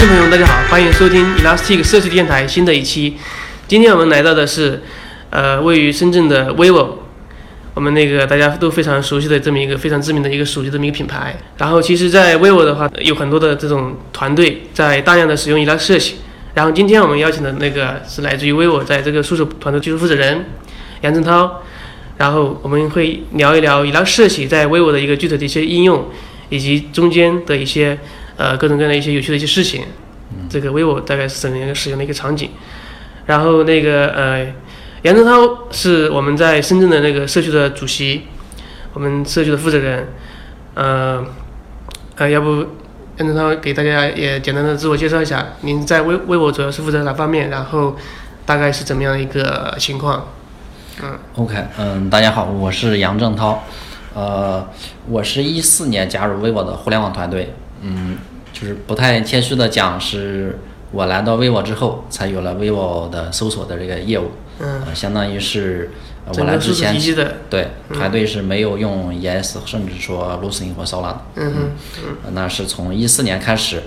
众朋友，大家好，欢迎收听 Elastic 社区电台新的一期。今天我们来到的是，呃，位于深圳的 vivo，我们那个大家都非常熟悉的这么一个非常知名的一个手机这么一个品牌。然后，其实，在 vivo 的话，有很多的这种团队在大量的使用 Elastic。然后，今天我们邀请的那个是来自于 vivo 在这个搜索团队技术负责人杨正涛。然后，我们会聊一聊 Elastic 在 vivo 的一个具体的一些应用，以及中间的一些。呃，各种各样的一些有趣的一些事情，这个 vivo 大概是怎么样一个使用的一个场景？然后那个呃，杨正涛是我们在深圳的那个社区的主席，我们社区的负责人，呃，呃，要不杨正涛给大家也简单的自我介绍一下，您在 vivo 主要是负责哪方面？然后大概是怎么样的一个情况？嗯，OK，嗯，大家好，我是杨正涛，呃，我是一四年加入 vivo 的互联网团队，嗯。就是不太谦虚的讲，是我来到 vivo 之后，才有了 vivo 的搜索的这个业务。嗯，相当于是我来之前，对团队是没有用 ES，甚至说 Lucene 或 Solar 的。嗯嗯，那是从一四年开始，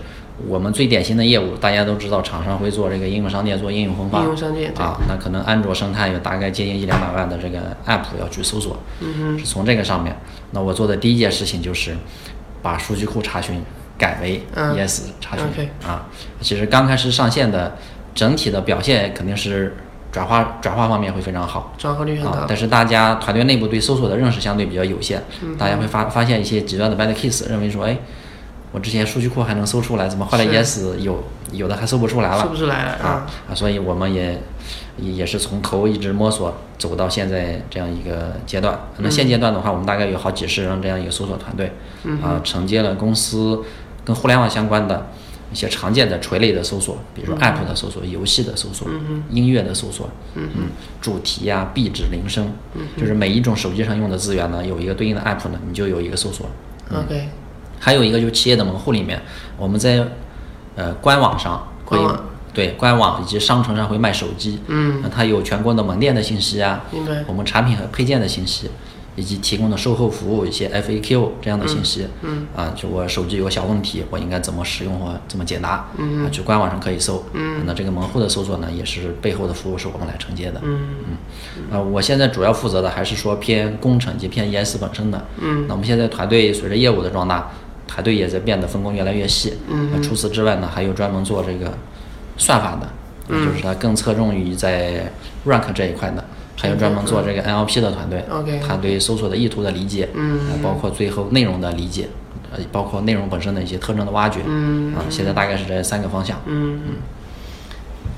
我们最典型的业务，大家都知道，厂商会做这个应用商店，做应用分发。应用商店啊，那可能安卓生态有大概接近一两百万的这个 App 要去搜索。嗯哼，是从这个上面。那我做的第一件事情就是把数据库查询。改为 ES 查询啊，其实刚开始上线的整体的表现肯定是转化转化方面会非常好，转化率很高。但是大家团队内部对搜索的认识相对比较有限，大家会发发现一些极端的 bad case，认为说，哎，我之前数据库还能搜出来，怎么后来 ES 有有的还搜不出来了？搜不出来了啊啊！所以我们也也是从头一直摸索走到现在这样一个阶段。那现阶段的话，我们大概有好几十人这样一个搜索团队，啊，承接了公司。跟互联网相关的一些常见的垂类的搜索，比如说 App 的搜索、游戏的搜索、音乐的搜索，嗯主题呀、壁纸、铃声，就是每一种手机上用的资源呢，有一个对应的 App 呢，你就有一个搜索。OK。还有一个就是企业的门户里面，我们在呃官网上会对官网以及商城上会卖手机，嗯，它有全国的门店的信息啊，明白。我们产品和配件的信息。以及提供的售后服务一些 FAQ 这样的信息，嗯，啊，就我手机有个小问题，我应该怎么使用或怎么解答，嗯，啊，去官网上可以搜，嗯，那这个门户的搜索呢，也是背后的服务是我们来承接的，嗯。嗯，啊，我现在主要负责的还是说偏工程及偏 ES 本身的，嗯，那我们现在团队随着业务的壮大，团队也在变得分工越来越细，嗯，那除此之外呢，还有专门做这个算法的，嗯，就是它更侧重于在 rank 这一块的。还有专门做这个 NLP 的团队，他对搜索的意图的理解，嗯，包括最后内容的理解，呃，包括内容本身的一些特征的挖掘，嗯，啊，现在大概是这三个方向，嗯。嗯，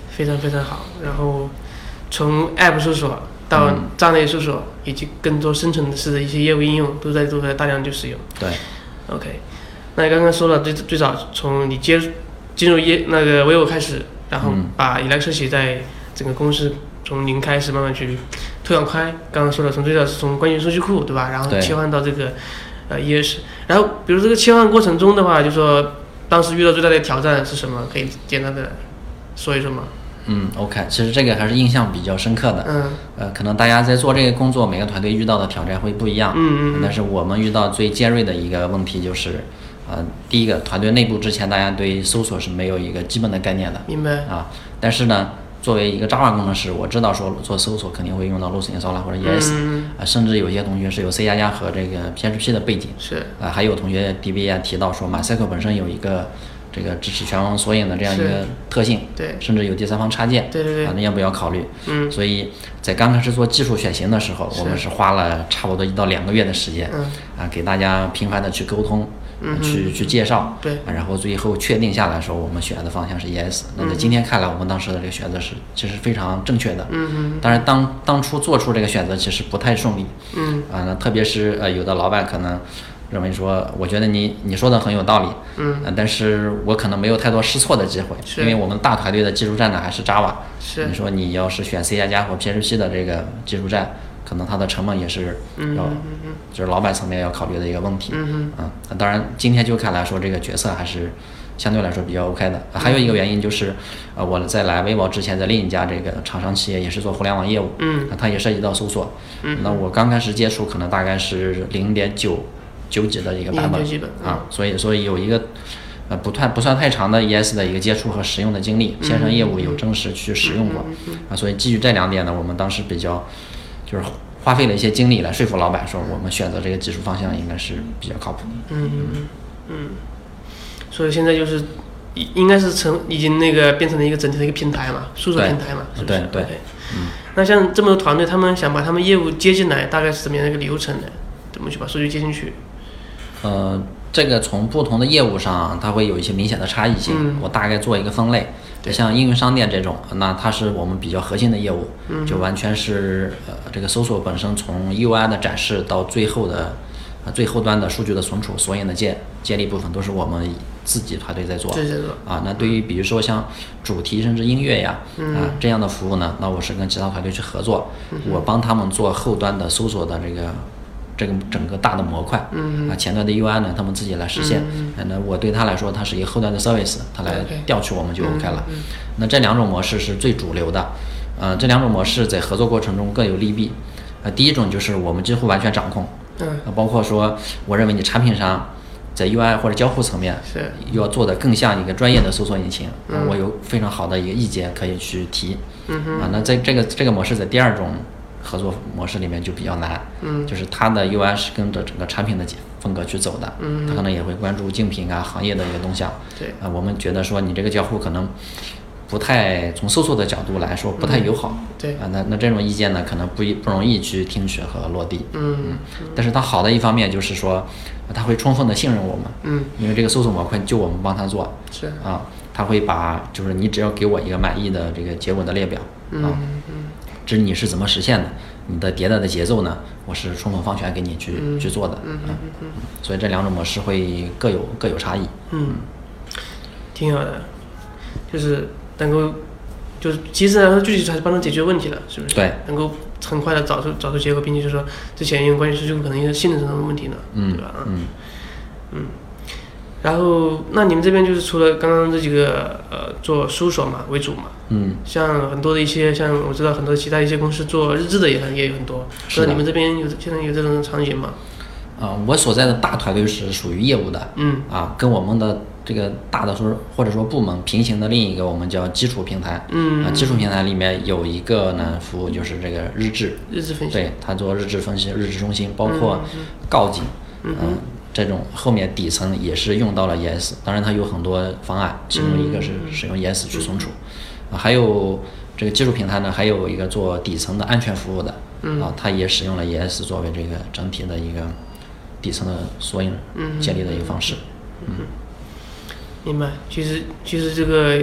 非常非常好。然后从 App 搜索到站内搜索，以及更多深层次的一些业务应用，都在都在大量去使用。对，OK，那你刚刚说了最最早从你接进入业那个 vivo 开始，然后把 Elastic 在整个公司。从零开始慢慢去推广开，刚刚说了，从最早是从关键数据库，对吧？然后切换到这个呃 ES，然后比如这个切换过程中的话，就说当时遇到最大的挑战是什么？可以简单的说一说吗？嗯，OK，其实这个还是印象比较深刻的。嗯。呃，可能大家在做这个工作，每个团队遇到的挑战会不一样。嗯嗯。但是我们遇到最尖锐的一个问题就是，呃，第一个团队内部之前大家对搜索是没有一个基本的概念的。明白。啊，但是呢。作为一个 Java 工程师，我知道说做搜索肯定会用到 Lucene、Solar 或者 ES，啊，甚至有些同学是有 C 加加和这个 PHP 的背景，是。啊，还有同学 DB 也提到说 MySQL 本身有一个这个支持全文索引的这样一个特性，对，甚至有第三方插件，对对对，啊，那要不要考虑？嗯，所以在刚开始做技术选型的时候，我们是花了差不多一到两个月的时间，啊，给大家频繁的去沟通。去去介绍，对，然后最后确定下来说我们选的方向是 ES。那在今天看来，我们当时的这个选择是其实非常正确的。嗯嗯。当然，当当初做出这个选择其实不太顺利。嗯。啊，那特别是呃，有的老板可能认为说，我觉得你你说的很有道理。嗯。但是我可能没有太多试错的机会，因为我们大团队的技术站呢还是 Java。是。你说你要是选 C 加加或 PHP 的这个技术站。可能它的成本也是要，就是老板层面要考虑的一个问题。嗯嗯。当然，今天就看来说这个决策还是相对来说比较 OK 的。还有一个原因就是，呃，我在来微博之前，在另一家这个厂商企业也是做互联网业务。嗯。它也涉及到搜索。嗯。那我刚开始接触，可能大概是零点九九几的一个版本。啊，所以所以有一个呃不太不算太长的 ES 的一个接触和使用的经历，线上业务有正式去使用过啊，所以基于这两点呢，我们当时比较就是花费了一些精力来说服老板，说我们选择这个技术方向应该是比较靠谱的。嗯嗯嗯，所以现在就是应应该是成已经那个变成了一个整体的一个平台嘛，数字平台嘛，是不是？对那像这么多团队，他们想把他们业务接进来，大概是怎么样的一个流程呢？怎么去把数据接进去？呃，这个从不同的业务上，它会有一些明显的差异性。嗯我大概做一个分类，像应用商店这种，那它是我们比较核心的业务，嗯就完全是呃这个搜索本身从 UI 的展示到最后的呃最后端的数据的存储、索引的建建立部分，都是我们自己团队在做。这这个啊，那对于比如说像主题甚至音乐呀，嗯啊这样的服务呢，那我是跟其他团队去合作，我帮他们做后端的搜索的这个这个整个大的模块，嗯啊前端的 UI 呢，他们自己来实现，嗯那我对他来说，它是一个后端的 service，他来调取我们就 OK 了。那这两种模式是最主流的，呃，这两种模式在合作过程中各有利弊，呃，第一种就是我们几乎完全掌控，嗯呃包括说，我认为你产品上在 UI 或者交互层面是要做的更像一个专业的搜索引擎，啊我有非常好的一个意见可以去提。嗯啊，那在这个这个模式在第二种合作模式里面就比较难，嗯。就是它的 UI 是跟着整个产品的风格去走的，嗯。它可能也会关注竞品啊、行业的一个动向。对。啊，我们觉得说你这个交互可能不太从搜索的角度来说不太友好。对。啊，那那这种意见呢，可能不一不容易去听取和落地。嗯。但是它好的一方面就是说，它会充分的信任我们，嗯。因为这个搜索模块就我们帮他做。是。啊，他会把就是你只要给我一个满意的这个结果的列表嗯。啊，至于你是怎么实现的，你的迭代的节奏呢，我是充分放权给你去、去做的，嗯嗯嗯。所以这两种模式会各有各有差异。嗯，挺好的，就是能够就是其实来说，具体还是帮他解决问题了，是不是？对，能够很快的找出找出结果，并且就是说之前因为关系数据库可能一个性能上的问题呢，嗯对吧？嗯。嗯然后，那你们这边就是除了刚刚这几个呃做搜索嘛为主嘛，嗯，像很多的一些，像我知道很多其他一些公司做日志的也很也有很多，是的。那你们这边有现在有这种场景吗？啊、我所在的大团队是属于业务的，嗯。啊，跟我们的这个大的说或者说部门平行的另一个我们叫基础平台，嗯。啊，基础平台里面有一个呢服务就是这个日志，日志分析，对，它做日志分析、日志中心，包括告警，嗯、这种后面底层也是用到了 ES，当然它有很多方案，其中一个是使用 ES 去存储，啊，还有这个技术平台呢，还有一个做底层的安全服务的，啊，它也使用了 ES 作为这个整体的一个底层的索引建立的一个方式。嗯。明白。其实其实这个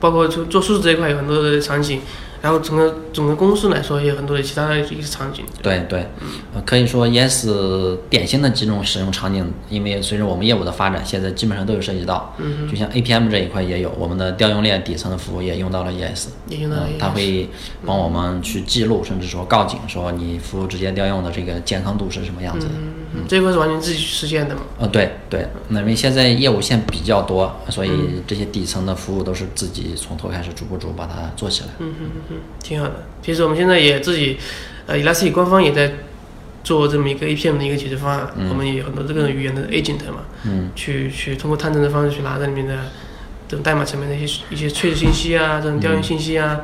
包括做做数字这一块有很多的场景，然后整个整个公司来说也有很多的其他的一个场景。对对，呃，可以说 ES 典型的几种使用场景，因为随着我们业务的发展，现在基本上都有涉及到。嗯就像 APM 这一块也有，我们的调用链底层的服务也用到了 ES。也用到了嗯 ES 它会帮我们去记录，甚至说告警，说你服务之间调用的这个健康度是什么样子的。嗯，这一块是完全自己去实现的嘛？呃，对对，那因为现在业务线比较多，所以这些底层的服务都是自己从头开始逐步逐步把它做起来。嗯嗯嗯嗯，挺好的。其实我们现在也自己，呃，Elastic 官方也在做这么一个 APM 的一个解决方案，我们也有很多这个语言的 agent 嘛，嗯去去通过探证的方式去拿这里面的这种代码层面的一些一些萃取信息啊，这种调用信息啊，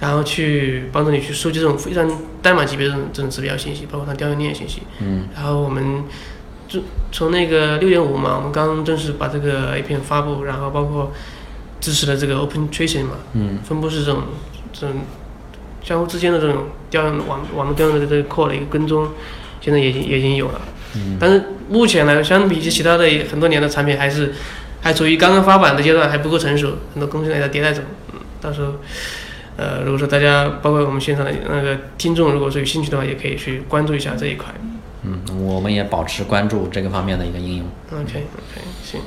然后去帮助你去收集这种非常代码级别的这种这种指标信息，包括它调用链信息。嗯然后我们就从那个六点五嘛，我们刚正式把这个 APM 发布，然后包括支持了这个 Open Tracing 嘛，嗯分布式这种这种相互之间的这种调用网网络调用的这个 core 的一个跟踪，现在也已经也已经有了。嗯但是目前来，相比起其他的很多年的产品，还是还处于刚刚发版的阶段，还不够成熟，很多功能还在迭代中。嗯，到时候，呃，如果说大家包括我们现场的那个听众，如果说有兴趣的话，也可以去关注一下这一块。嗯，我们也保持关注这个方面的一个应用。OK OK 行，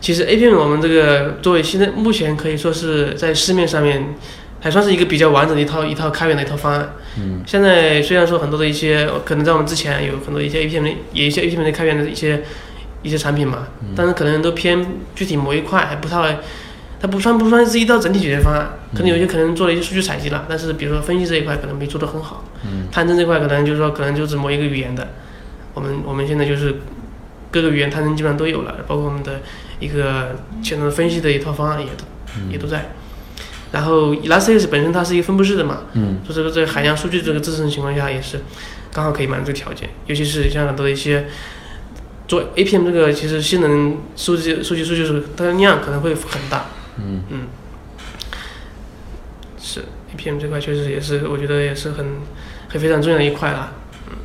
其实 APM 我们这个作为现在目前可以说是在市面上面还算是一个比较完整的一套一套开源的一套方案。嗯现在虽然说很多的一些可能在我们之前有很多一些 APM 的也一些 APM 的开源的一些一些产品嘛，但是可能都偏具体某一块还不太，它不算不算是一套整体解决方案，可能有些可能做了一些数据采集了，但是比如说分析这一块可能没做得很好，嗯。探针这块可能就是说可能就是某一个语言的，我们我们现在就是各个语言探针基本上都有了，包括我们的一个前端分析的一套方案也都、也都在。然后 Elasticsearch 本身它是一个分布式的嘛，嗯，所以说这个海量数据这个支撑情况下也是刚好可以满足这个条件，尤其是像很多一些做 APM 这个其实性能数据数据数据是它的量可能会很大，嗯嗯，是 APM 这块确实也是我觉得也是很很非常重要的一块啦，嗯，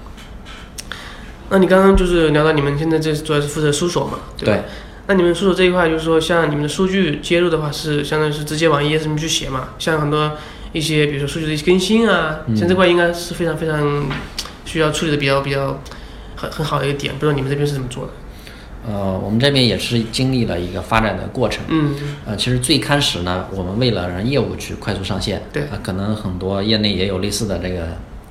那你刚刚就是聊到你们现在这主要是负责搜索嘛，对吧？对，那你们搜索这一块，就是说像你们的数据接入的话，是相当于是直接往 ESM 去写嘛？像很多一些，比如说数据的一些更新啊，嗯像这块应该是非常非常需要处理的比较比较很很好的一个点，不知道你们这边是怎么做的？呃，我们这边也是经历了一个发展的过程。嗯，呃，其实最开始呢，我们为了让业务去快速上线，对啊、可能很多业内也有类似的这个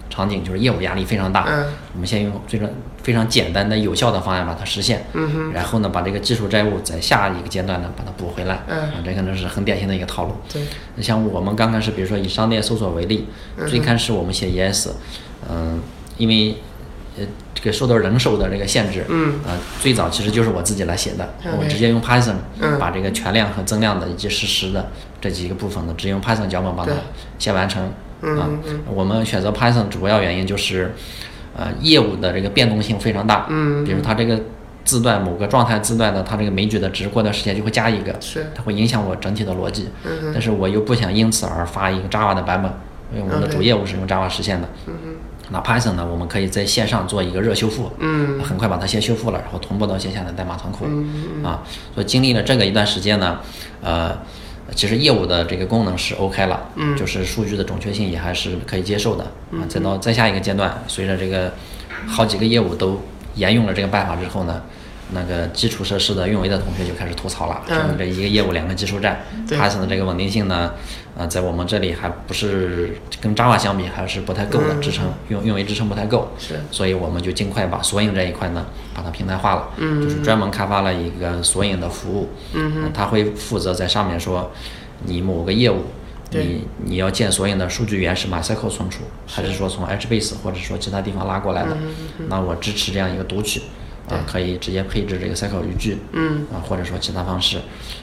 场景，就是业务压力非常大。嗯我们先用非常非常简单的、有效的方案把它实现，嗯哼，然后呢，把这个技术债务在下一个阶段呢把它补回来。嗯啊，这可能是很典型的一个套路。对，像我们刚开始，比如说以商店搜索为例，嗯最开始我们写 ES，嗯、因为呃这个受到人手的这个限制，嗯呃，最早其实就是我自己来写的我直接用 Python 嗯把这个全量和增量的以及实时的这几个部分呢，直接用 Python 脚本把它对先完成。嗯啊嗯嗯，我们选择 Python 主要原因就是，呃，业务的这个变动性非常大，嗯比如它这个字段某个状态字段的它这个枚举的值，过段时间就会加一个，是，它会影响我整体的逻辑。嗯哼，但是我又不想因此而发一个 Java 的版本，因为我们的主业务是用 Java 实现的。嗯哼，那 Python 呢，我们可以在线上做一个热修复，嗯很快把它先修复了，然后同步到线下的代码仓库。嗯啊，所以经历了这个一段时间呢，呃，其实业务的这个功能是 OK 了，嗯就是数据的准确性也还是可以接受的。啊，再到再下一个阶段，随着这个好几个业务都沿用了这个办法之后呢。那个基础设施的运维的同学就开始吐槽了，说这一个业务两个技术站对，Python 的这个稳定性呢，呃，在我们这里还不是跟 Java 相比还是不太够的，嗯。支撑运运维支撑不太够。是，所以我们就尽快把索引这一块呢，把它平台化了，嗯。就是专门开发了一个索引的服务，嗯哼，呃它会负责在上面说，你某个业务，你你要建索引的数据源是 MySQL 存储，还是说从 HBase 或者说其他地方拉过来的？嗯那我支持这样一个读取，啊、可以直接配置这个 SQL 语句，嗯。啊，或者说其他方式，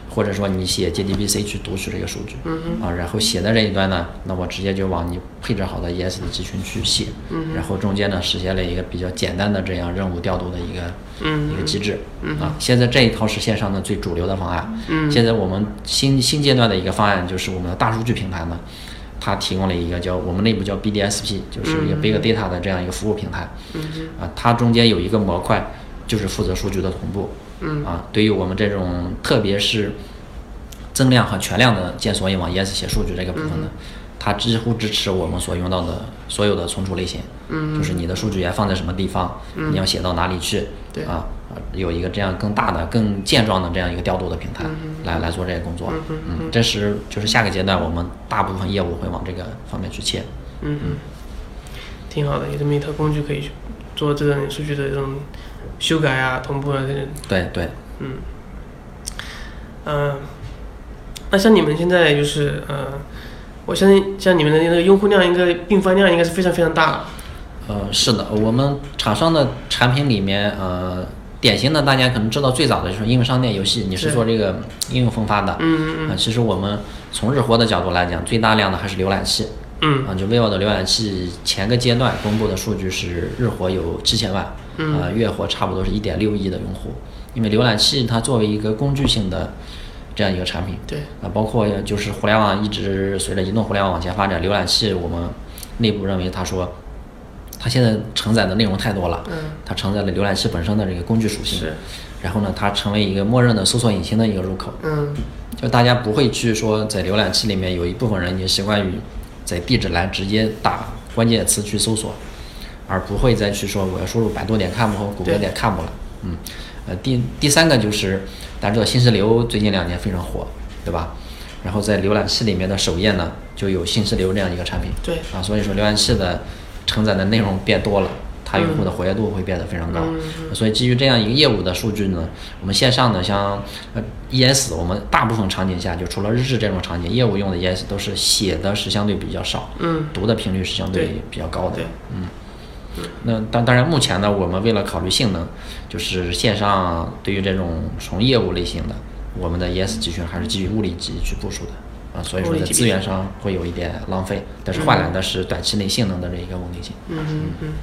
或者说你写 JDBC 去读取这个数据，嗯啊，然后写的这一端呢，那我直接就往你配置好的 ES 的集群去写，嗯然后中间呢实现了一个比较简单的这样任务调度的一个、嗯一个机制，啊，现在这一套是线上的最主流的方案，嗯。现在我们新新阶段的一个方案就是我们的大数据平台呢。它提供了一个叫我们内部叫 BDSP，就是一个 Big Data 的这样一个服务平台，嗯啊，它中间有一个模块，就是负责数据的同步。嗯啊，对于我们这种特别是增量和全量的建索引往 ES 写数据这个部分呢，它几乎支持我们所用到的所有的存储类型。嗯就是你的数据源放在什么地方，你要写到哪里去。对啊，啊有一个这样更大的、更健壮的这样一个调度的平台，来来做这些工作。嗯，这是就是下个阶段我们大部分业务会往这个方面去切。嗯嗯，挺好的，有这么一套工具可以去做这种数据的这种修改啊、同步啊这些。对对，嗯，呃，那像你们现在就是呃，我相信像你们的那个用户量应该并发量应该是非常非常大了。呃，是的，我们厂商的产品里面，呃，典型的大家可能知道最早的就是应用商店游戏，你是是做这个应用分发的。嗯啊、其实我们从日活的角度来讲，最大量的还是浏览器。嗯啊、就 vivo 的浏览器前个阶段公布的数据是日活有七千万，嗯。呃，月活差不多是一点六亿的用户。因为浏览器它作为一个工具性的这样一个产品，对，啊，包括就是互联网一直随着移动互联网往前发展，浏览器我们内部认为，他说它现在承载的内容太多了，嗯。它承载了浏览器本身的这个工具属性是，然后呢，它成为一个默认的搜索引擎的一个入口，嗯。就大家不会去说在浏览器里面有一部分人已经习惯于在地址栏直接打关键词去搜索，而不会再去说我要输入百度点 com 或谷歌点 com 了。嗯，呃，第第三个就是大家知道新石流最近两年非常火，对吧？然后在浏览器里面的首页呢就有新石流这样一个产品，对啊，所以说浏览器的承载的内容变多了。它用户的活跃度会变得非常高，嗯所以基于这样一个业务的数据呢，我们线上呢，像呃 ES，我们大部分场景下就除了日志这种场景，业务用的 ES 都是写的是相对比较少，嗯，读的频率是相对对比较高的对。那当当然，目前呢，我们为了考虑性能，就是线上对于这种纯业务类型的，我们的 ES 集群还是基于物理级去部署的啊，所以说在资源上会有一点浪费，但是换来的是短期内性能的这一个稳定性。嗯嗯嗯。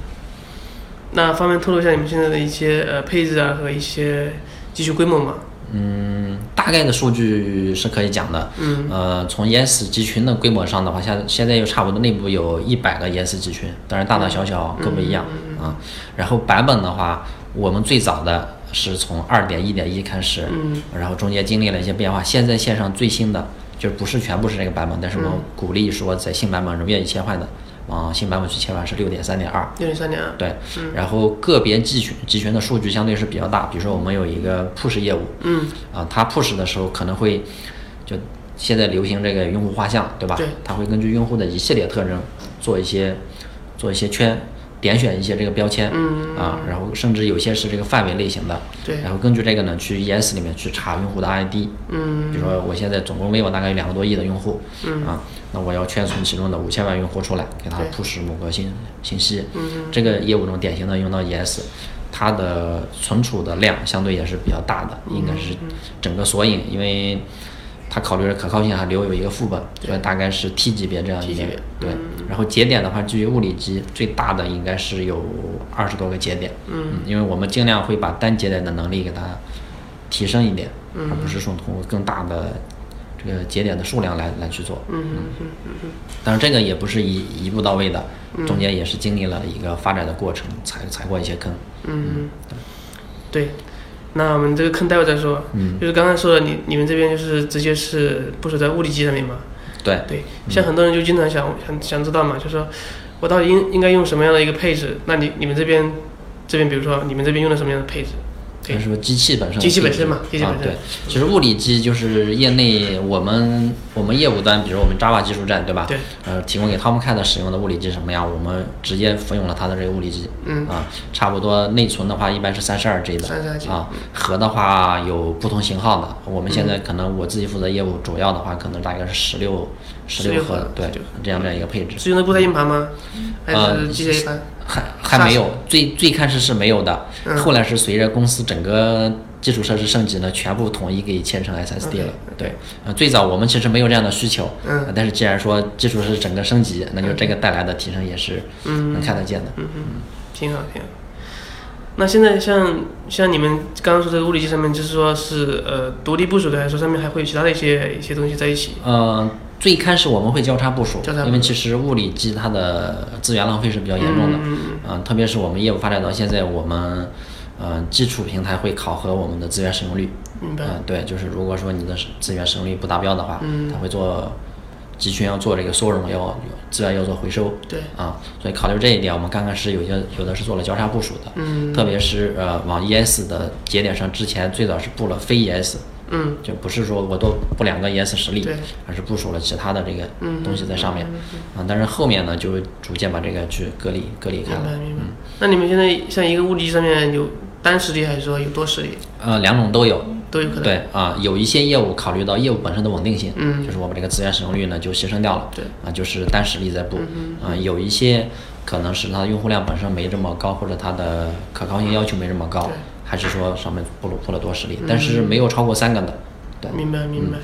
那方便透露一下你们现在的一些呃配置啊和一些技术规模吗？嗯，大概的数据是可以讲的。嗯。呃，从 ES 集群的规模上的话，现现在又差不多内部有一百个 ES 集群，当然大大小小各不一样啊。然后版本的话，我们最早的是从二点一点一开始，嗯。然后中间经历了一些变化，现在线上最新的就不是全部是这个版本，但是我们鼓励说在新版本中愿意切换的。往新版本去切换是六点三点二，六点三点二，对，然后个别集群集群的数据相对是比较大，比如说我们有一个 push 业务，嗯，啊，它 push 的时候可能会就现在流行这个用户画像，对吧？对，它会根据用户的一系列特征做一些做一些圈。点选一些这个标签，嗯啊，然后甚至有些是这个范围类型的，对，然后根据这个呢，去 ES 里面去查用户的 ID，嗯，比如说我现在总共 vivo 大概有两个多亿的用户，嗯，啊，那我要圈存其中的五千万用户出来，给他 push 某个信信息，嗯，这个业务中典型的用到 ES，它的存储的量相对也是比较大的，应该是整个索引，因为。它考虑的可靠性还留有一个副本，所以大概是 T 级别这样一个对。然后节点的话，基于物理机最大的应该是有二十多个节点，嗯，因为我们尽量会把单节点的能力给它提升一点，而不是说通过更大的这个节点的数量来来去做，嗯嗯。嗯嗯。但是这个也不是一一步到位的，中间也是经历了一个发展的过程，踩踩过一些坑，嗯，对。那我们这个坑待会再说，就是刚刚说的，你你们这边就是直接是部署在物理机上面嘛？对对，像很多人就经常想想想知道嘛，就说我到底应应该用什么样的一个配置？那你你们这边这边比如说你们这边用的什么样的配置？就是说机器本身，机器本身嘛，机器本身。对，其实物理机就是业内我们我们业务端，比如我们 Java 技术站，对吧？对。呃，提供给 Tomcat 使用的物理机什么样？我们直接服用了它的这个物理机。嗯。啊，差不多内存的话一般是三十二 G 的。三十二 G。啊，核的话有不同型号的。我们现在可能我自己负责业务，主要的话可能大概是十六十六核，对，这样这样一个配置。是用的固态硬盘吗？还是机械硬盘？还还没有，最最开始是没有的，后来是随着公司整个基础设施升级呢，全部统一给切成 SSD 了。对，呃，最早我们其实没有这样的需求，嗯，但是既然说基础设施整个升级，那就这个带来的提升也是能看得见的。嗯嗯，挺好挺好。那现在像像你们刚刚说这个物理机上面，就是说是呃独立部署的，还是说上面还会有其他的一些一些东西在一起？嗯。最开始我们会交叉部署，因为其实物理机它的资源浪费是比较严重的，嗯，特别是我们业务发展到现在，我们，嗯，基础平台会考核我们的资源使用率，明白？嗯，对，就是如果说你的资源使用率不达标的话，嗯，它会做集群要做这个缩容，要资源要做回收，对，啊，所以考虑这一点，我们刚开始有些有的是做了交叉部署的，嗯，特别是呃往 ES 的节点上，之前最早是布了非 ES。嗯，就不是说我多布两个 ES 实例，而是部署了其他的这个东西在上面，啊，但是后面呢就逐渐把这个去隔离隔离开了。明白明白。那你们现在像一个物理上面有单实例还是说有多实例？呃，两种都有，都有可能。对啊，有一些业务考虑到业务本身的稳定性，嗯，就是我们这个资源使用率呢就牺牲掉了，对，啊，就是单实例在布，啊，有一些可能是它的用户量本身没这么高，或者它的可靠性要求没这么高，还是说上面布鲁布了多实力，但是没有超过三个的。明白明白，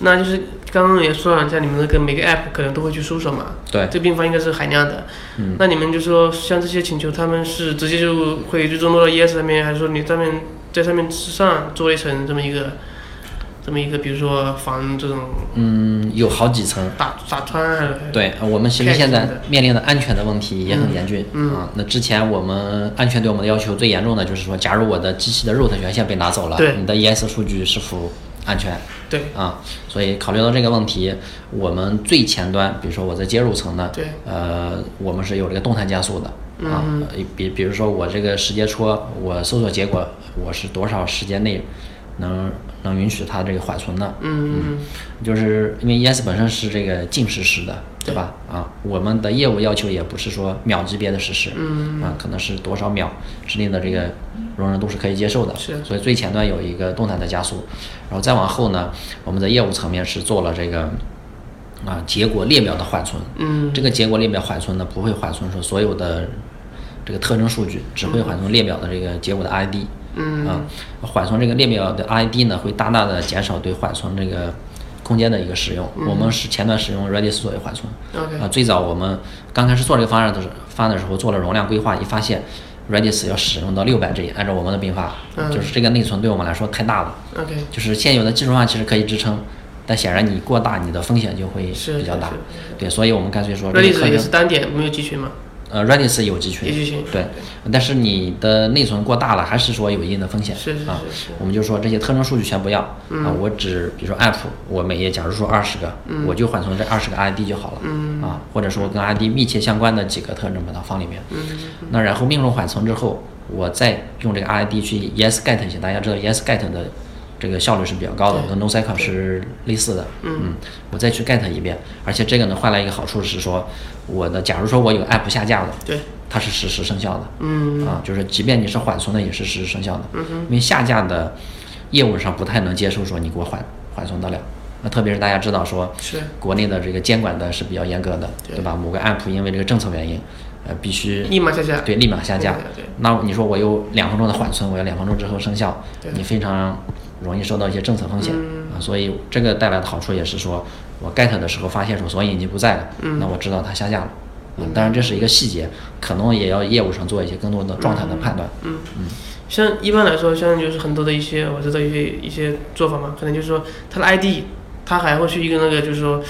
那就是刚刚也说了，像你们那个每个 app 可能都会去搜索嘛，对，这个病房应该是海量的，嗯，那你们就说像这些请求，他们是直接就会最终落到 ES 上面，还是说你上面在上面之上做一层这么一个，这么一个，比如说防这种，嗯，有好几层，打打穿，对，我们其实现在面临的安全的问题也很严峻，嗯啊，那之前我们安全对我们的要求最严重的就是说，假如我的机器的 root 权限被拿走了，对，你的 ES 数据是否安全，对啊，所以考虑到这个问题，我们最前端，比如说我在接入层呢，对，呃，我们是有这个动态加速的，啊，嗯，比比如说我这个时间戳，我搜索结果我是多少时间内能能允许它这个缓存的，嗯嗯，就是因为 ES 本身是这个近实时的，对吧？啊，我们的业务要求也不是说秒级别的实时，嗯，啊，可能是多少秒之内的这个容忍度是可以接受的，是，所以最前端有一个动态的加速，然后再往后呢，我们的业务层面是做了这个啊结果列表的缓存，嗯，这个结果列表缓存呢不会缓存说所有的这个特征数据，只会缓存列表的这个结果的 ID。嗯啊，缓存这个列表的 ID 呢，会大大的减少对缓存这个空间的一个使用。我们是前段使用 Redis 作为缓存。OK 啊，最早我们刚开始做这个方案的时候，方案的时候做了容量规划，一发现 Redis 要使用到六百 G，按照我们的并发，嗯就是这个内存对我们来说太大了。OK 就是现有的技术上其实可以支撑，但显然你过大，你的风险就会比较大。对，所以我们干脆说，Redis 也是单点没有集群嘛？呃，Redis 有集群，对，但是你的内存过大了，还是说有一定的风险是是啊是是。我们就说这些特征数据全不要、啊，我只比如说 app，我每页假如说二十个，我就缓存这二十个 ID 就好了、啊，或者说跟 ID 密切相关的几个特征把它放里面。那然后命中缓存之后，我再用这个 ID 去 ESGet 一下，大家知道 ESGet 的这个效率是比较高的，跟 NoSQL 是类似的。嗯，我再去 get 一遍，而且这个呢换来一个好处是说，我的假如说我有 app 下架了。对，它是实时生效的，嗯啊，就是即便你是缓存的，也是实时生效的，嗯因为下架的业务上不太能接受说你给我缓缓存得了，那特别是大家知道说，是国内的这个监管的是比较严格的，对对吧？某个 app 因为这个政策原因，呃，必须立马下架。对立马下架对对对。那你说我有两分钟的缓存，我要两分钟之后生效对，你非常容易受到一些政策风险嗯啊，所以这个带来的好处也是说，我 get 的时候发现说索引已经不在了，嗯那我知道它下架了。嗯，当然这是一个细节，可能也要业务上做一些更多的状态的判断。嗯嗯，像一般来说，像就是很多的一些我知道一些一些做法嘛，可能就是说它的 ID，它还会去一个那个就是说，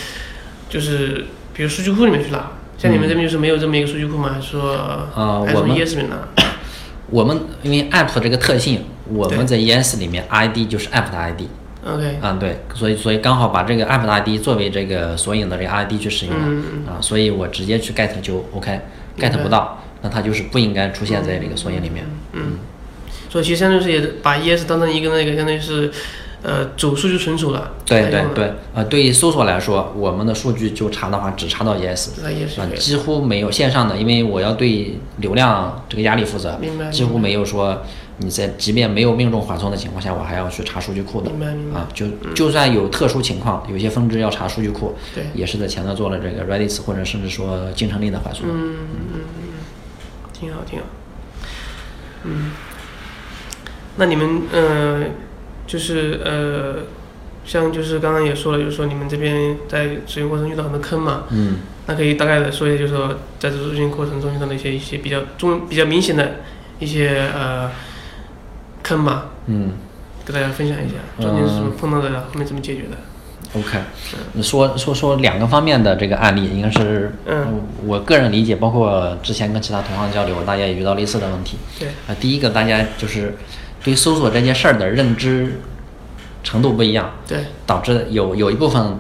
就是比如数据库里面去拿。像你们这边就是没有这么一个数据库吗？还是说，啊呃我们 ES 里面拿？我们因为 app 这个特性，我们在 ES 里面 ID 就是 app 的 ID。OK，啊，对，所以所以刚好把这个 app 的 ID 作为这个索引的这个 ID 去使用了、嗯啊，所以我直接去 get 就 OK，get 不到，那它就是不应该出现在这个索引里面。嗯，所以其实相当于是也把 ES 当成一个那个相当于是，呃，主数据存储了。对对对，呃，对于搜索来说，我们的数据就查的话，只查到 ES，啊，几乎没有线上的，因为我要对流量这个压力负责明白，几乎没有说你在即便没有命中缓冲的情况下，我还要去查数据库的啊，就就算有特殊情况，有些分支要查数据库，对也是在前端做了这个 Redis 或者甚至说金城力的缓冲。嗯嗯嗯，挺好挺好。嗯，那你们呃，就是呃，像就是刚刚也说了，就是说你们这边在使用过程中遇到很多坑嘛，嗯，那可以大概的说一下，就是说在这咨询过程中遇到的一些一些比较中比较明显的一些呃坑嘛，嗯。跟大家分享一下，嗯中间是怎么碰到的，后面怎么解决的？，OK，说说说两个方面的这个案例，应该是嗯。我个人理解，包括之前跟其他同行交流，大家也遇到类似的问题。对，啊，第一个大家就是对搜索这件事儿的认知程度不一样，对，导致有有一部分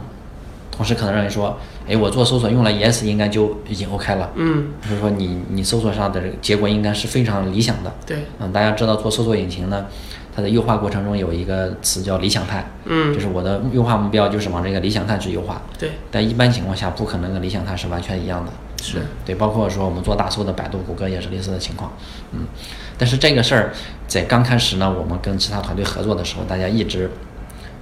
同事可能认为说，哎，我做搜索用了 ES 应该就已经 OK 了，嗯，就是说你你搜索上的这个结果应该是非常理想的。对，嗯，大家知道做搜索引擎呢，它的优化过程中有一个词叫理想态，嗯。就是我的优化目标就是往这个理想态去优化，对，但一般情况下不可能跟理想态是完全一样的。是。嗯对，包括说我们做大搜的百度、谷歌也是类似的情况，嗯，但是这个事儿在刚开始呢，我们跟其他团队合作的时候，大家一直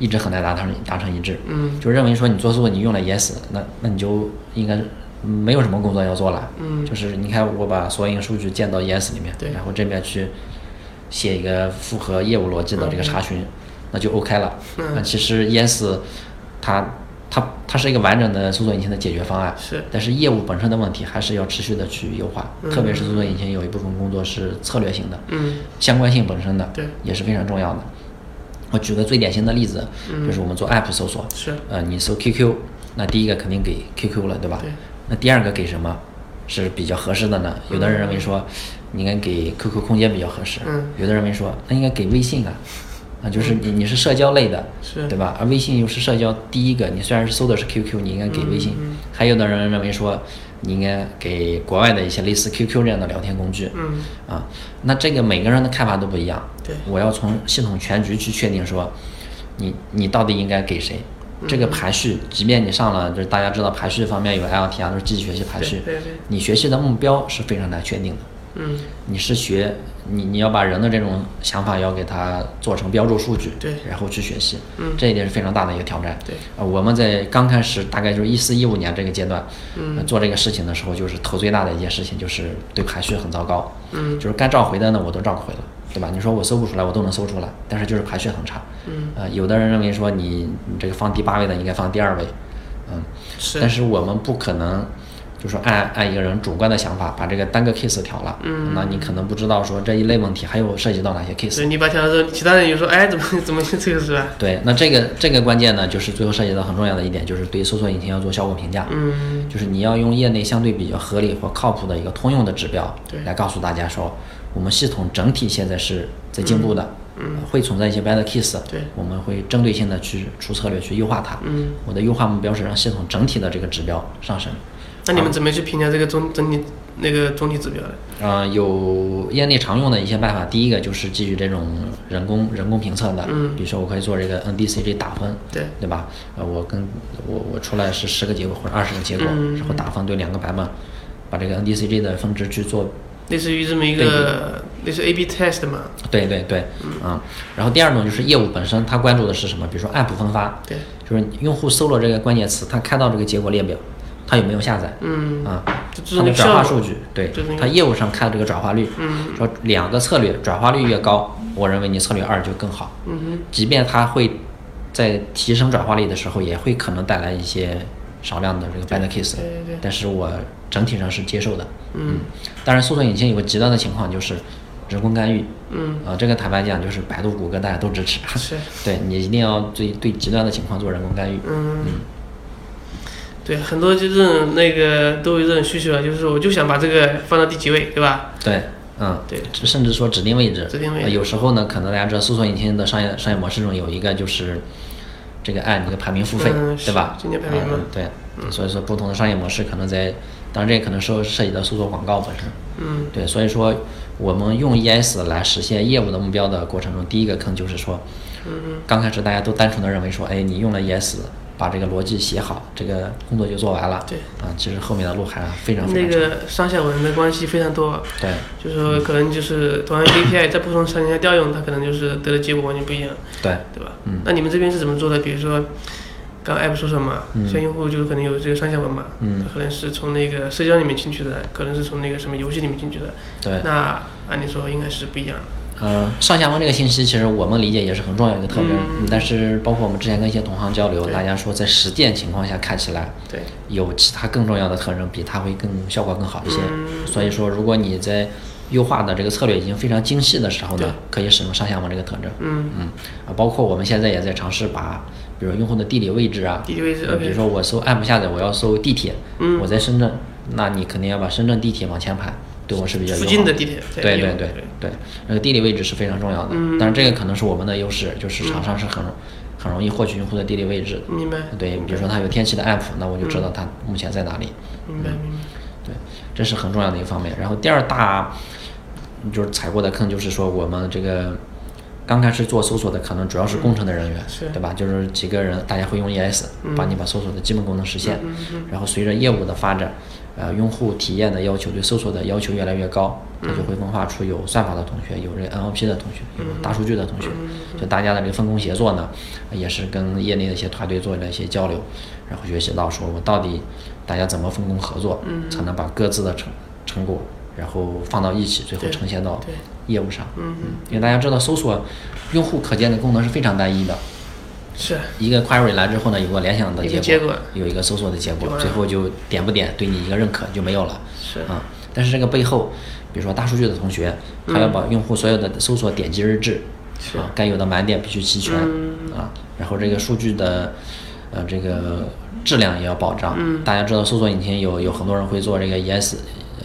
一直很难达成达成一致，嗯。就认为说你做搜索你用了 ES，那那你就应该没有什么工作要做了，嗯。就是你看我把索引数据建到 ES 里面，对然后这边去写一个符合业务逻辑的这个查询，那就 OK 了。嗯。那其实 ES 它它它是一个完整的搜索引擎的解决方案，是。但是业务本身的问题还是要持续的去优化，特别是搜索引擎有一部分工作是策略性的，嗯。相关性本身的对。也是非常重要的。我举个最典型的例子，就是我们做 App 搜索，是呃，你搜 QQ，那第一个肯定给 QQ 了，对吧？对那第二个给什么是比较合适的呢？有的人认为说，你应该给 QQ 空间比较合适，嗯有的人认为说，那应该给微信啊，啊，就是你你是社交类的，是对吧？而微信又是社交第一个，你虽然是搜的是 QQ，你应该给微信。嗯还有的人认为说，你应该给国外的一些类似 QQ 这样的聊天工具，嗯啊，那这个每个人的看法都不一样。对我要从系统全局去确定说，你你到底应该给谁？这个排序，即便你上了，就是大家知道排序方面有 LT 啊，都是机器学习排序，对对对你学习的目标是非常难确定的。嗯，你是学你你要把人的这种想法要给它做成标注数据，对。然后去学习，嗯。这一点是非常大的一个挑战。对，呃，我们在刚开始大概就是一四一五年这个阶段，嗯。呃做这个事情的时候，就是头最大的一件事情就是对排序很糟糕，嗯。就是该召回的呢我都召回了，对吧？你说我搜不出来，我都能搜出来，但是就是排序很差。嗯，呃，有的人认为说你你这个放第八位的应该放第二位，嗯，是，但是我们不可能，就说按按一个人主观的想法把这个单个 case 调了，嗯。那你可能不知道说这一类问题还有涉及到哪些 case。对你把它调的时候，其他人就说，哎，怎么怎么这个是吧？对，那这个这个关键呢，就是最后涉及到很重要的一点，就是对搜索引擎要做效果评价，嗯，就是你要用业内相对比较合理或靠谱的一个通用的指标对。来告诉大家说，我们系统整体现在是在进步的，嗯，会存在一些 bad case，对。我们会针对性的去出策略去优化它，嗯，我的优化目标是让系统整体的这个指标上升。那你们怎么去评价这个总整体那个总体指标的？呃，有业内常用的一些办法，第一个就是基于这种人工人工评测的，嗯。比如说我可以做这个 NDCG 打分，对，对吧？呃，我跟我我出来是十个结果或者二十个结果，嗯。然后打分对两个版本，把这个 NDCG 的分值去做，类似于这么一个类似 A/B test 嘛，对对对，嗯。然后第二种就是业务本身，它关注的是什么？比如说 App 分发，对，就是用户搜了这个关键词，他看到这个结果列表，他有没有下载？嗯，啊，就就是它的转化数据，对就是那，个它业务上看这个转化率，嗯说两个策略转化率越高，我认为你策略二就更好。嗯即便它会在提升转化率的时候，也会可能带来一些少量的这个 bad case，对对对但是我整体上是接受的。嗯当然，搜索引擎有个极端的情况就是人工干预，嗯，啊、这个坦白讲就是百度、谷歌大家都支持，是，对你一定要对对极端的情况做人工干预。嗯，对，很多就这种那个都有这种需求啊，就是说我就想把这个放到第几位，对吧？对，嗯，对，甚至说指定位置，指定位置呃有时候呢，可能大家知道搜索引擎的商业商业模式中有一个就是这个按这个排名付费，嗯对吧？是今年排名嗯对，所以说不同的商业模式可能在，当然这也可能涉涉及到搜索广告本身。嗯对，所以说我们用 ES 来实现业务的目标的过程中，第一个坑就是说，嗯刚开始大家都单纯的认为说，哎，你用了 ES，把这个逻辑写好，这个工作就做完了。对啊，其实后面的路还非常非那常那。个上下文的关系非常多，对就是说可能就是同样 API 在不同场景下调用，它可能就是得的结果完全不一样，对，对吧？嗯那你们这边是怎么做的？比如说，刚刚 App 说什么，嗯像用户就是可能有这个上下文嘛，嗯可能是从那个社交里面进去的，可能是从那个什么游戏里面进去的，对。那按理说应该是不一样的。呃，上下文这个信息，其实我们理解也是很重要的一个特征。嗯。但是包括我们之前跟一些同行交流，大家说在实践情况下看起来对，有其他更重要的特征，比它会更效果更好一些。嗯。所以说，如果你在优化的这个策略已经非常精细的时候呢，可以使用上下文这个特征。嗯，嗯，啊，包括我们现在也在尝试把，比如用户的地理位置啊，地理位置呃比如说我搜 app 下载，我要搜地铁，嗯。我在深圳，那你肯定要把深圳地铁往前排，对我是比较友好附近的地铁对对对对对，那个地理位置是非常重要的。嗯但是这个可能是我们的优势，就是厂商是很很容易获取用户的地理位置。明白？对，比如说它有天气的 app，那我就知道它目前在哪里。明白明白。对，这是很重要的一个方面。然后第二大就是踩过的坑，就是说我们这个刚开始做搜索的，可能主要是工程的人员，是对吧？就是几个人，大家会用 ES 帮你把搜索的基本功能实现。然后随着业务的发展，呃，用户体验的要求对搜索的要求越来越高，它就会分化出有算法的同学，有这个 NLP 的同学，有大数据的同学，就大家的这个分工协作呢，也是跟业内的一些团队做了一些交流，然后学习到说我到底大家怎么分工合作，才能把各自的成成果，然后放到一起，最后呈现到业务上。嗯。嗯，因为大家知道搜索用户可见的功能是非常单一的，是。一个 query 来之后呢，有个联想的结结果。有一个搜索的结果最后就点不点对你一个认可就没有了。是。啊、但是这个背后，比如说大数据的同学，他要把用户所有的搜索点击日志，是啊，该有的满点必须齐全、嗯。啊，然后这个数据的呃这个质量也要保障。嗯。大家知道搜索引擎有有很多人会做这个 ES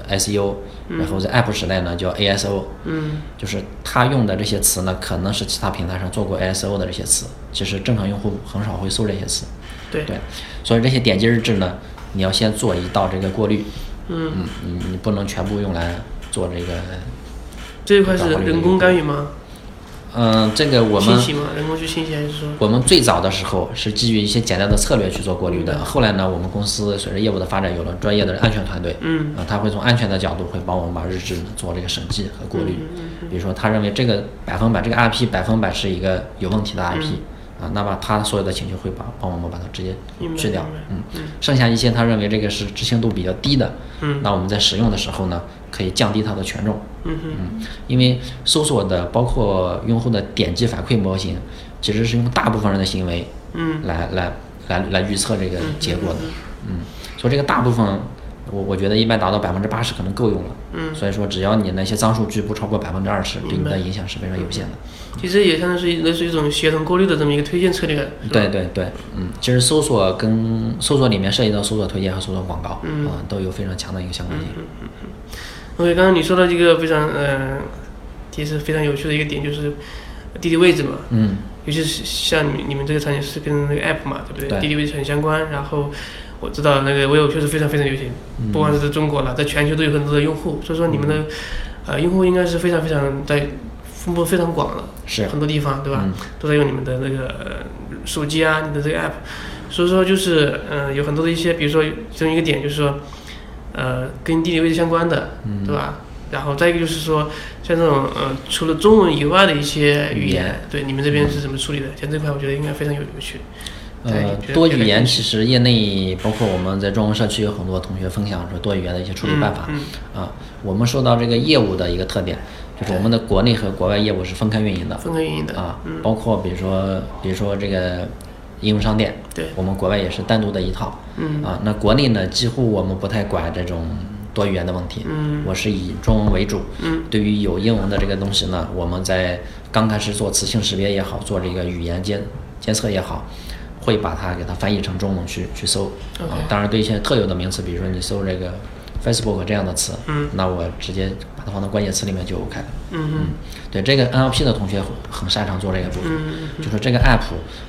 SEO，、然后在 App 时代呢叫 ASO，嗯就是他用的这些词呢，可能是其他平台上做过 ASO 的这些词，其实正常用户很少会搜这些词。对对，所以这些点击日志呢，你要先做一道这个过滤，嗯，嗯，你你不能全部用来做这个，这一块是人工干预吗？嗯，这个我们吗？人工去还是说？我们最早的时候是基于一些简单的策略去做过滤的，嗯后来呢，我们公司随着业务的发展，有了专业的安全团队，嗯啊，他会从安全的角度会帮我们把日志做这个审计和过滤。嗯比如说，他认为这个百分百这个 IP 百分百是一个有问题的 IP，、啊，那么他所有的请求会把帮我们把它直接去掉，嗯，剩下一些他认为这个是执行度比较低的，嗯那我们在使用的时候呢，可以降低它的权重，嗯哼。嗯，因为搜索的包括用户的点击反馈模型，其实是用大部分人的行为嗯来。来来来预测这个结果的，嗯，所以这个大部分，我我觉得一般达到百分之八十可能够用了，嗯，所以说只要你那些脏数据不超过百分之二十，对你的影响是非常有限的。其实也相当于是类似于一种协同过滤的这么一个推荐策略。对对对，嗯，其实搜索跟搜索里面涉及到搜索推荐和搜索广告，嗯啊，都有非常强的一个相关性。OK，刚刚你说到一个非常呃，其实非常有趣的一个点，就是地理位置嘛。嗯，尤其是像你们你们这个产品是跟那个 app 嘛，对不对？对地理位置很相关。然后我知道那个 vivo 确实非常非常流行，嗯不光是在中国了，在全球都有很多的用户。所以说你们的、呃用户应该是非常非常在分布非常广了，是，很多地方对吧？嗯都在用你们的那个、呃、手机啊，你的这个 app。所以说就是嗯、呃有很多的一些，比如说其中一个点就是说，呃，跟地理位置相关的，嗯对吧？然后再一个就是说，像这种呃，除了中文以外的一些语言语言，对你们这边是怎么处理的？像这块我觉得应该非常有有趣。对呃多语言其实业内包括我们在中文社区有很多同学分享说多语言的一些处理办法。嗯啊，我们说到这个业务的一个特点，就是我们的国内和国外业务是分开运营的分开运营的啊嗯，包括比如说比如说这个应用商店，对我们国外也是单独的一套。嗯啊，那国内呢，几乎我们不太管这种多语言的问题。嗯我是以中文为主。嗯对于有英文的这个东西呢，我们在刚开始做词性识别也好，做这个语言监监测也好，会把它给它翻译成中文去去搜。啊当然对一些特有的名词，比如说你搜这个 Facebook 这样的词，嗯那我直接把它放到关键词里面就 OK 了。嗯嗯对这个 NLP 的同学很擅长做这个部分，嗯就说这个 app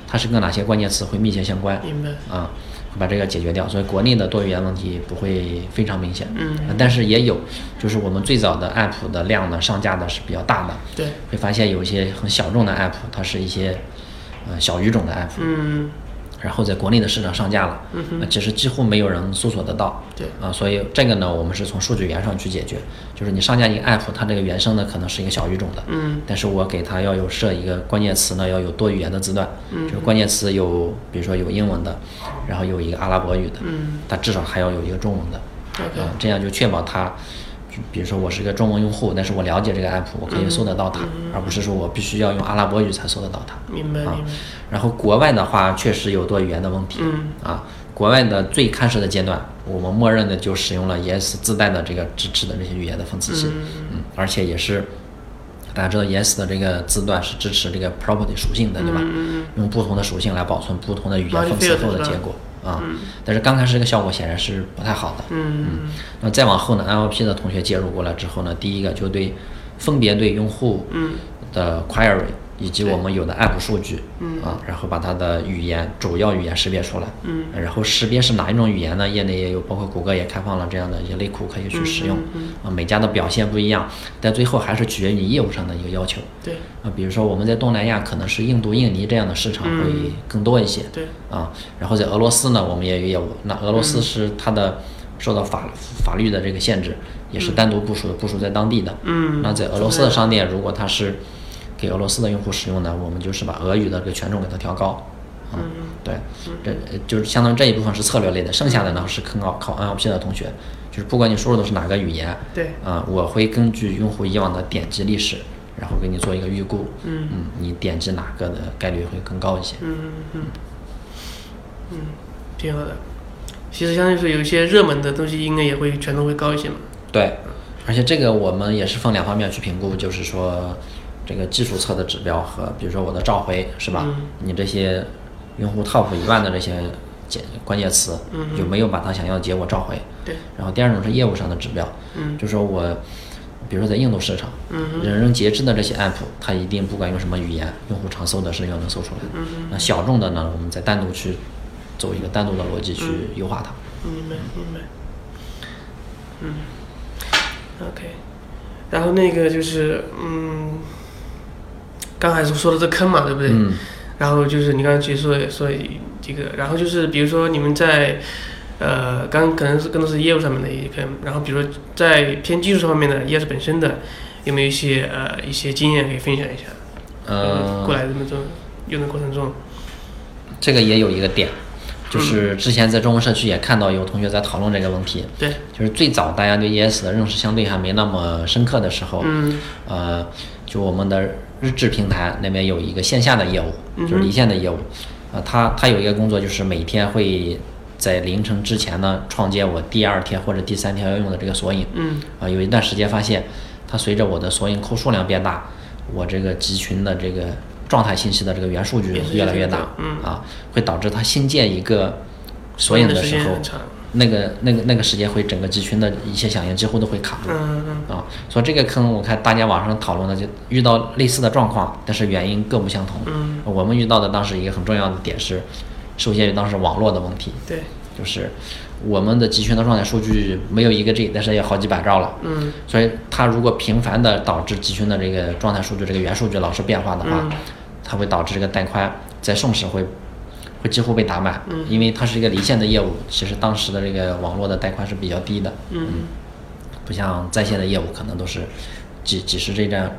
它是跟哪些关键词会密切相关。明白。啊，会把这个解决掉，所以国内的多语言问题不会非常明显。嗯啊但是也有，就是我们最早的 app 的量呢上架的是比较大的，对，会发现有一些很小众的 app，它是一些呃小语种的 app，、嗯然后在国内的市场上架了，嗯那其实几乎没有人搜索得到。对。啊，所以这个呢，我们是从数据源上去解决，就是你上架一个 app，它这个原生呢可能是一个小语种的，嗯。但是我给它要有设一个关键词呢，要有多语言的字段，嗯。就是关键词有，比如说有英文的，然后有一个阿拉伯语的，嗯。它至少还要有一个中文的，，OK，啊，这样就确保它，就比如说我是个中文用户，但是我了解这个 app，我可以搜得到它，而不是说我必须要用阿拉伯语才搜得到它。啊明白啊。然后国外的话，确实有多语言的问题，嗯啊，国外的最开始的阶段，我们默认的就使用了 ES 自带的这个支持的这些语言的分词器，嗯，而且也是。大家知道 ES 的这个字段是支持这个 property 属性的，对吧？嗯用不同的属性来保存不同的语言分词后的结果啊。但是刚开始这个效果显然是不太好的。嗯那再往后呢，NLP 的同学介入过来之后呢，第一个就对分别对用户嗯的 query 以及我们有的 app 数据，嗯啊，然后把它的语言主要语言识别出来，嗯，然后识别是哪一种语言呢？业内也有，包括谷歌也开放了这样的一些类库可以去使用，嗯啊，每家的表现不一样，但最后还是取决于你业务上的一个要求，对啊，比如说我们在东南亚可能是印度、印尼这样的市场会嗯更多一些，对，啊，然后在俄罗斯呢，我们也有业务。那俄罗嗯斯是它的受到法法律的这个限制，也是单独部署的，部署在当地的。嗯那在俄罗斯的商店，如果它是给俄罗斯的用户使用呢，我们就是把俄语的这个权重给它调高。嗯对，这呃就是相当于这一部分是策略类的，剩下的呢是考考 NLP 的同学，就是不管你输入的是哪个语言，对啊、我会根据用户以往的点击历史，然后给你做一个预估，嗯你点击哪个的概率会更高一些。嗯嗯嗯，挺好的。其实相当于是有一些热门的东西，应该也会权重会高一些嘛。对，而且这个我们也是分两方面去评估，就是说这个技术侧的指标和比如说我的召回是吧？嗯你这些用户 top 一万的这些键关键词嗯有没有把他想要的结果召回？对，然后第二种是业务上的指标，嗯就说我比如说在印度市场，嗯人人皆知的这些 app，它一定不管用什么语言，用户常搜的是要能搜出来。嗯那小众的呢，我们再单独去走一个单独的逻辑去优化它。明白明白。嗯，OK。然后那个就是，嗯，刚才说的这坑嘛，对不对？嗯。然后就是你刚才其实说说这个，然后就是比如说你们在呃，刚可能是更多是业务上面的一个，然后比如说在偏技术方面的 ES 本身的，有没有一些呃一些经验可以分享一下？呃，过来这么做用的过程中，这个也有一个点，就是之前在中文社区也看到有同学在讨论这个问题，对，就是最早大家对 ES 的认识相对还没那么深刻的时候，嗯。呃，就我们的日志平台那边有一个线下的业务，就是离线的业务，啊，他他有一个工作就是每天会在凌晨之前呢创建我第二天或者第三天要用的这个索引，嗯。啊、有一段时间发现，它随着我的索引库数量变大，我这个集群的这个状态信息的这个元数据也越来越大嗯。啊，会导致它新建一个索引的的时候那个那个那个时间会整个集群的一些响应几乎都会卡住。嗯嗯啊，所以这个坑我看大家网上讨论的就遇到类似的状况，但是原因各不相同。嗯，我们遇到的当时一个很重要的点是，受限于当时网络的问题，对，就是我们的集群的状态数据没有一个 G，但是也好几百兆了。嗯所以它如果频繁的导致集群的这个状态数据这个元数据老是变化的话，嗯它会导致这个带宽在送时会会几乎被打满，嗯因为它是一个离线的业务，其实当时的这个网络的带宽是比较低的，嗯不像在线的业务可能都是几几十 G 这样，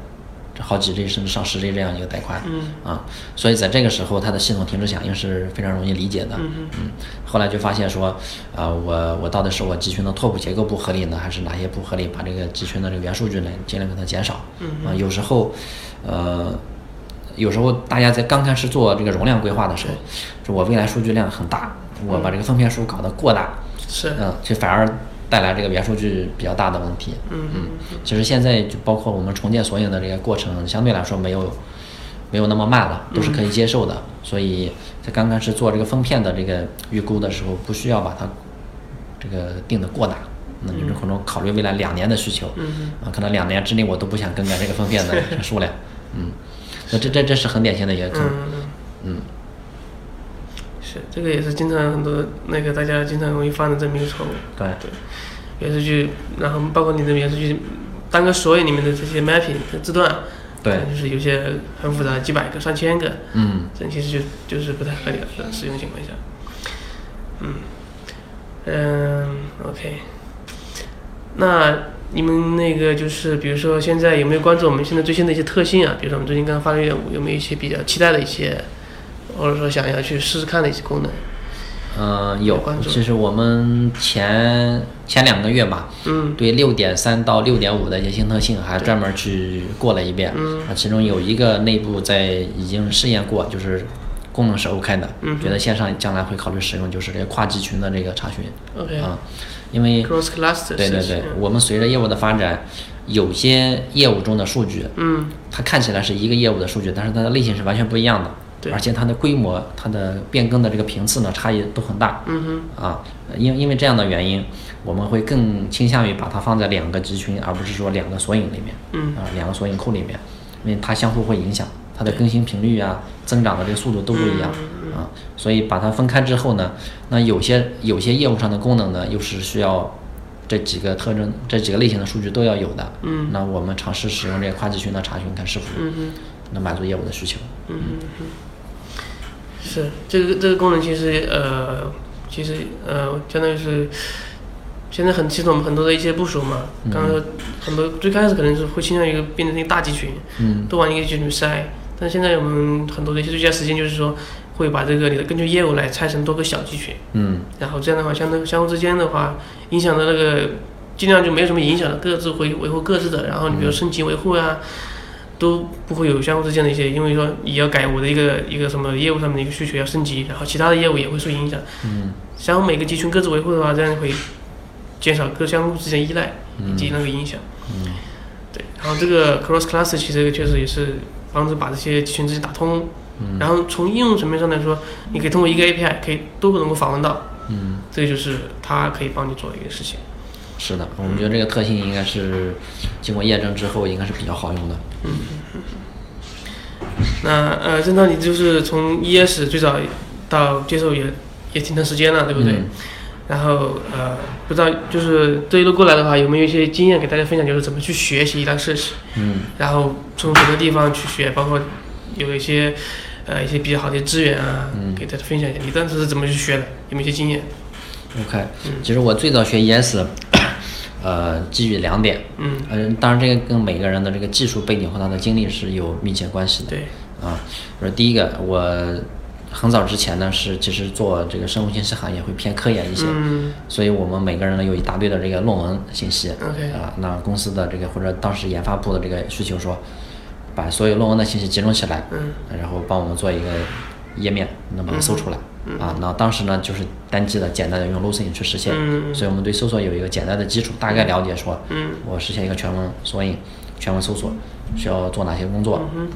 好几 G 甚至上十 G 这样一个带宽，嗯啊，所以在这个时候它的系统停止响应是非常容易理解的，嗯后来就发现说，呃，我我到底是我集群的拓扑结构不合理呢，还是哪些不合理？把这个集群的这个元数据呢，尽量给它减少。嗯啊、有时候，呃，有时候大家在刚开始做这个容量规划的时候，说我未来数据量很大，我把这个分片数搞得过大，是，嗯，就反而带来这个元数据比较大的问题。嗯嗯，其实现在就包括我们重建索引的这个过程，相对来说没有没有那么慢了，都是可以接受的。所以在刚开始做这个分片的这个预估的时候，不需要把它这个定的过大。那就是可能考虑未来两年的需求，嗯啊，可能两年之内我都不想更改这个分片的 数量，嗯，那这这这是很典型的一个坑，嗯嗯，是，这个也是经常很多那个大家经常容易犯的这么一个错误。对对，元数据，然后包括你的元数据，单个索引里面的这些 mapping 的字段，对就是有些很复杂，几百个、上千个，嗯，这其实就就是不太合理的使用情况下。嗯，嗯，OK。那你们那个就是，比如说现在有没有关注我们现在最新的一些特性啊？比如说我们最近刚刚发的业务，有没有一些比较期待的一些，或者说想要去试试看的一些功能？嗯，有关。注其实我们前前两个月吧，嗯对六点三到六点五的一些新特性还专门去过了一遍。嗯啊，其中有一个内部在已经试验过，就是功能是 OK 的，嗯觉得线上将来会考虑使用，就是这个跨集群的这个查询。，OK。啊，因为 Cross cluster 对对对，我们随着业务的发展，有些业务中的数据，嗯。它看起来是一个业务的数据，但是它的类型是完全不一样的，对。而且它的规模、它的变更的这个频次呢，差异都很大。嗯啊，因因为这样的原因，我们会更倾向于把它放在两个集群，而不是说两个索引里面，嗯。啊，两个索引库里面，因为它相互会影响，它的更新频率啊、增长的这个速度都不一样，嗯啊，所以把它分开之后呢，那有些有些业务上的功能呢，又是需要这几个特征、这几个类型的数据都要有的，嗯。那我们尝试使用这个跨集群的查询，看是否嗯嗯能满足业务的需求。嗯嗯，是这个这个功能其实呃其实呃相当于是现在很其实我们很多的一些部署嘛，刚刚说很多最开始可能是会倾向于变成一个大集群，嗯都往一个集群里塞，但现在我们很多的一些最佳实践就是说会把这个你的根据业务来拆成多个小集群，嗯然后这样的话相当相互之间的话影响的那个尽量就没有什么影响了，各自维维护各自的，然后你比如升级维护啊。都不会有相互之间的一些，因为说你要改我的一个一个什么业务上面的一个需求要升级，然后其他的业务也会受影响。嗯然后每个集群各自维护的话，这样会减少各相互之间依赖以及那个影响。嗯对，然后这个 cross class 其实确实也是帮助把这些集群之间打通。嗯然后从应用层面上来说，你可以通过一个 API 可以都能够访问到，嗯。这个就是它可以帮你做的一个事情。是的，我们觉得这个特性应该是经过验证之后，应该是比较好用的。嗯那呃，正道你就是从 ES 最早到接受也也挺长时间了，对不对？嗯然后呃，不知道就是这一路过来的话，有没有一些经验给大家分享？就是怎么去学习一档设计，嗯然后从什么地方去学，包括有一些呃一些比较好的资源啊，嗯给大家分享一下。你当时是怎么去学的？有没有一些经验？OK，其实我最早学 ES，呃，基于两点，嗯，呃，当然这个跟每个人的这个技术背景和他的经历是有密切关系的。对，啊，说第一个，我很早之前呢是其实做这个生物信息行业会偏科研一些，嗯所以我们每个人呢有一大堆的这个论文信息。OK 啊，那公司的这个或者当时研发部的这个需求说，把所有论文的信息集中起来，嗯，然后帮我们做一个页面，能把它搜出来。啊，那当时呢就是单机的简单的用 Lucene 去实现，嗯所以我们对搜索有一个简单的基础，大概了解说，嗯，我实现一个全文索引、全文搜索需要做哪些工作，嗯。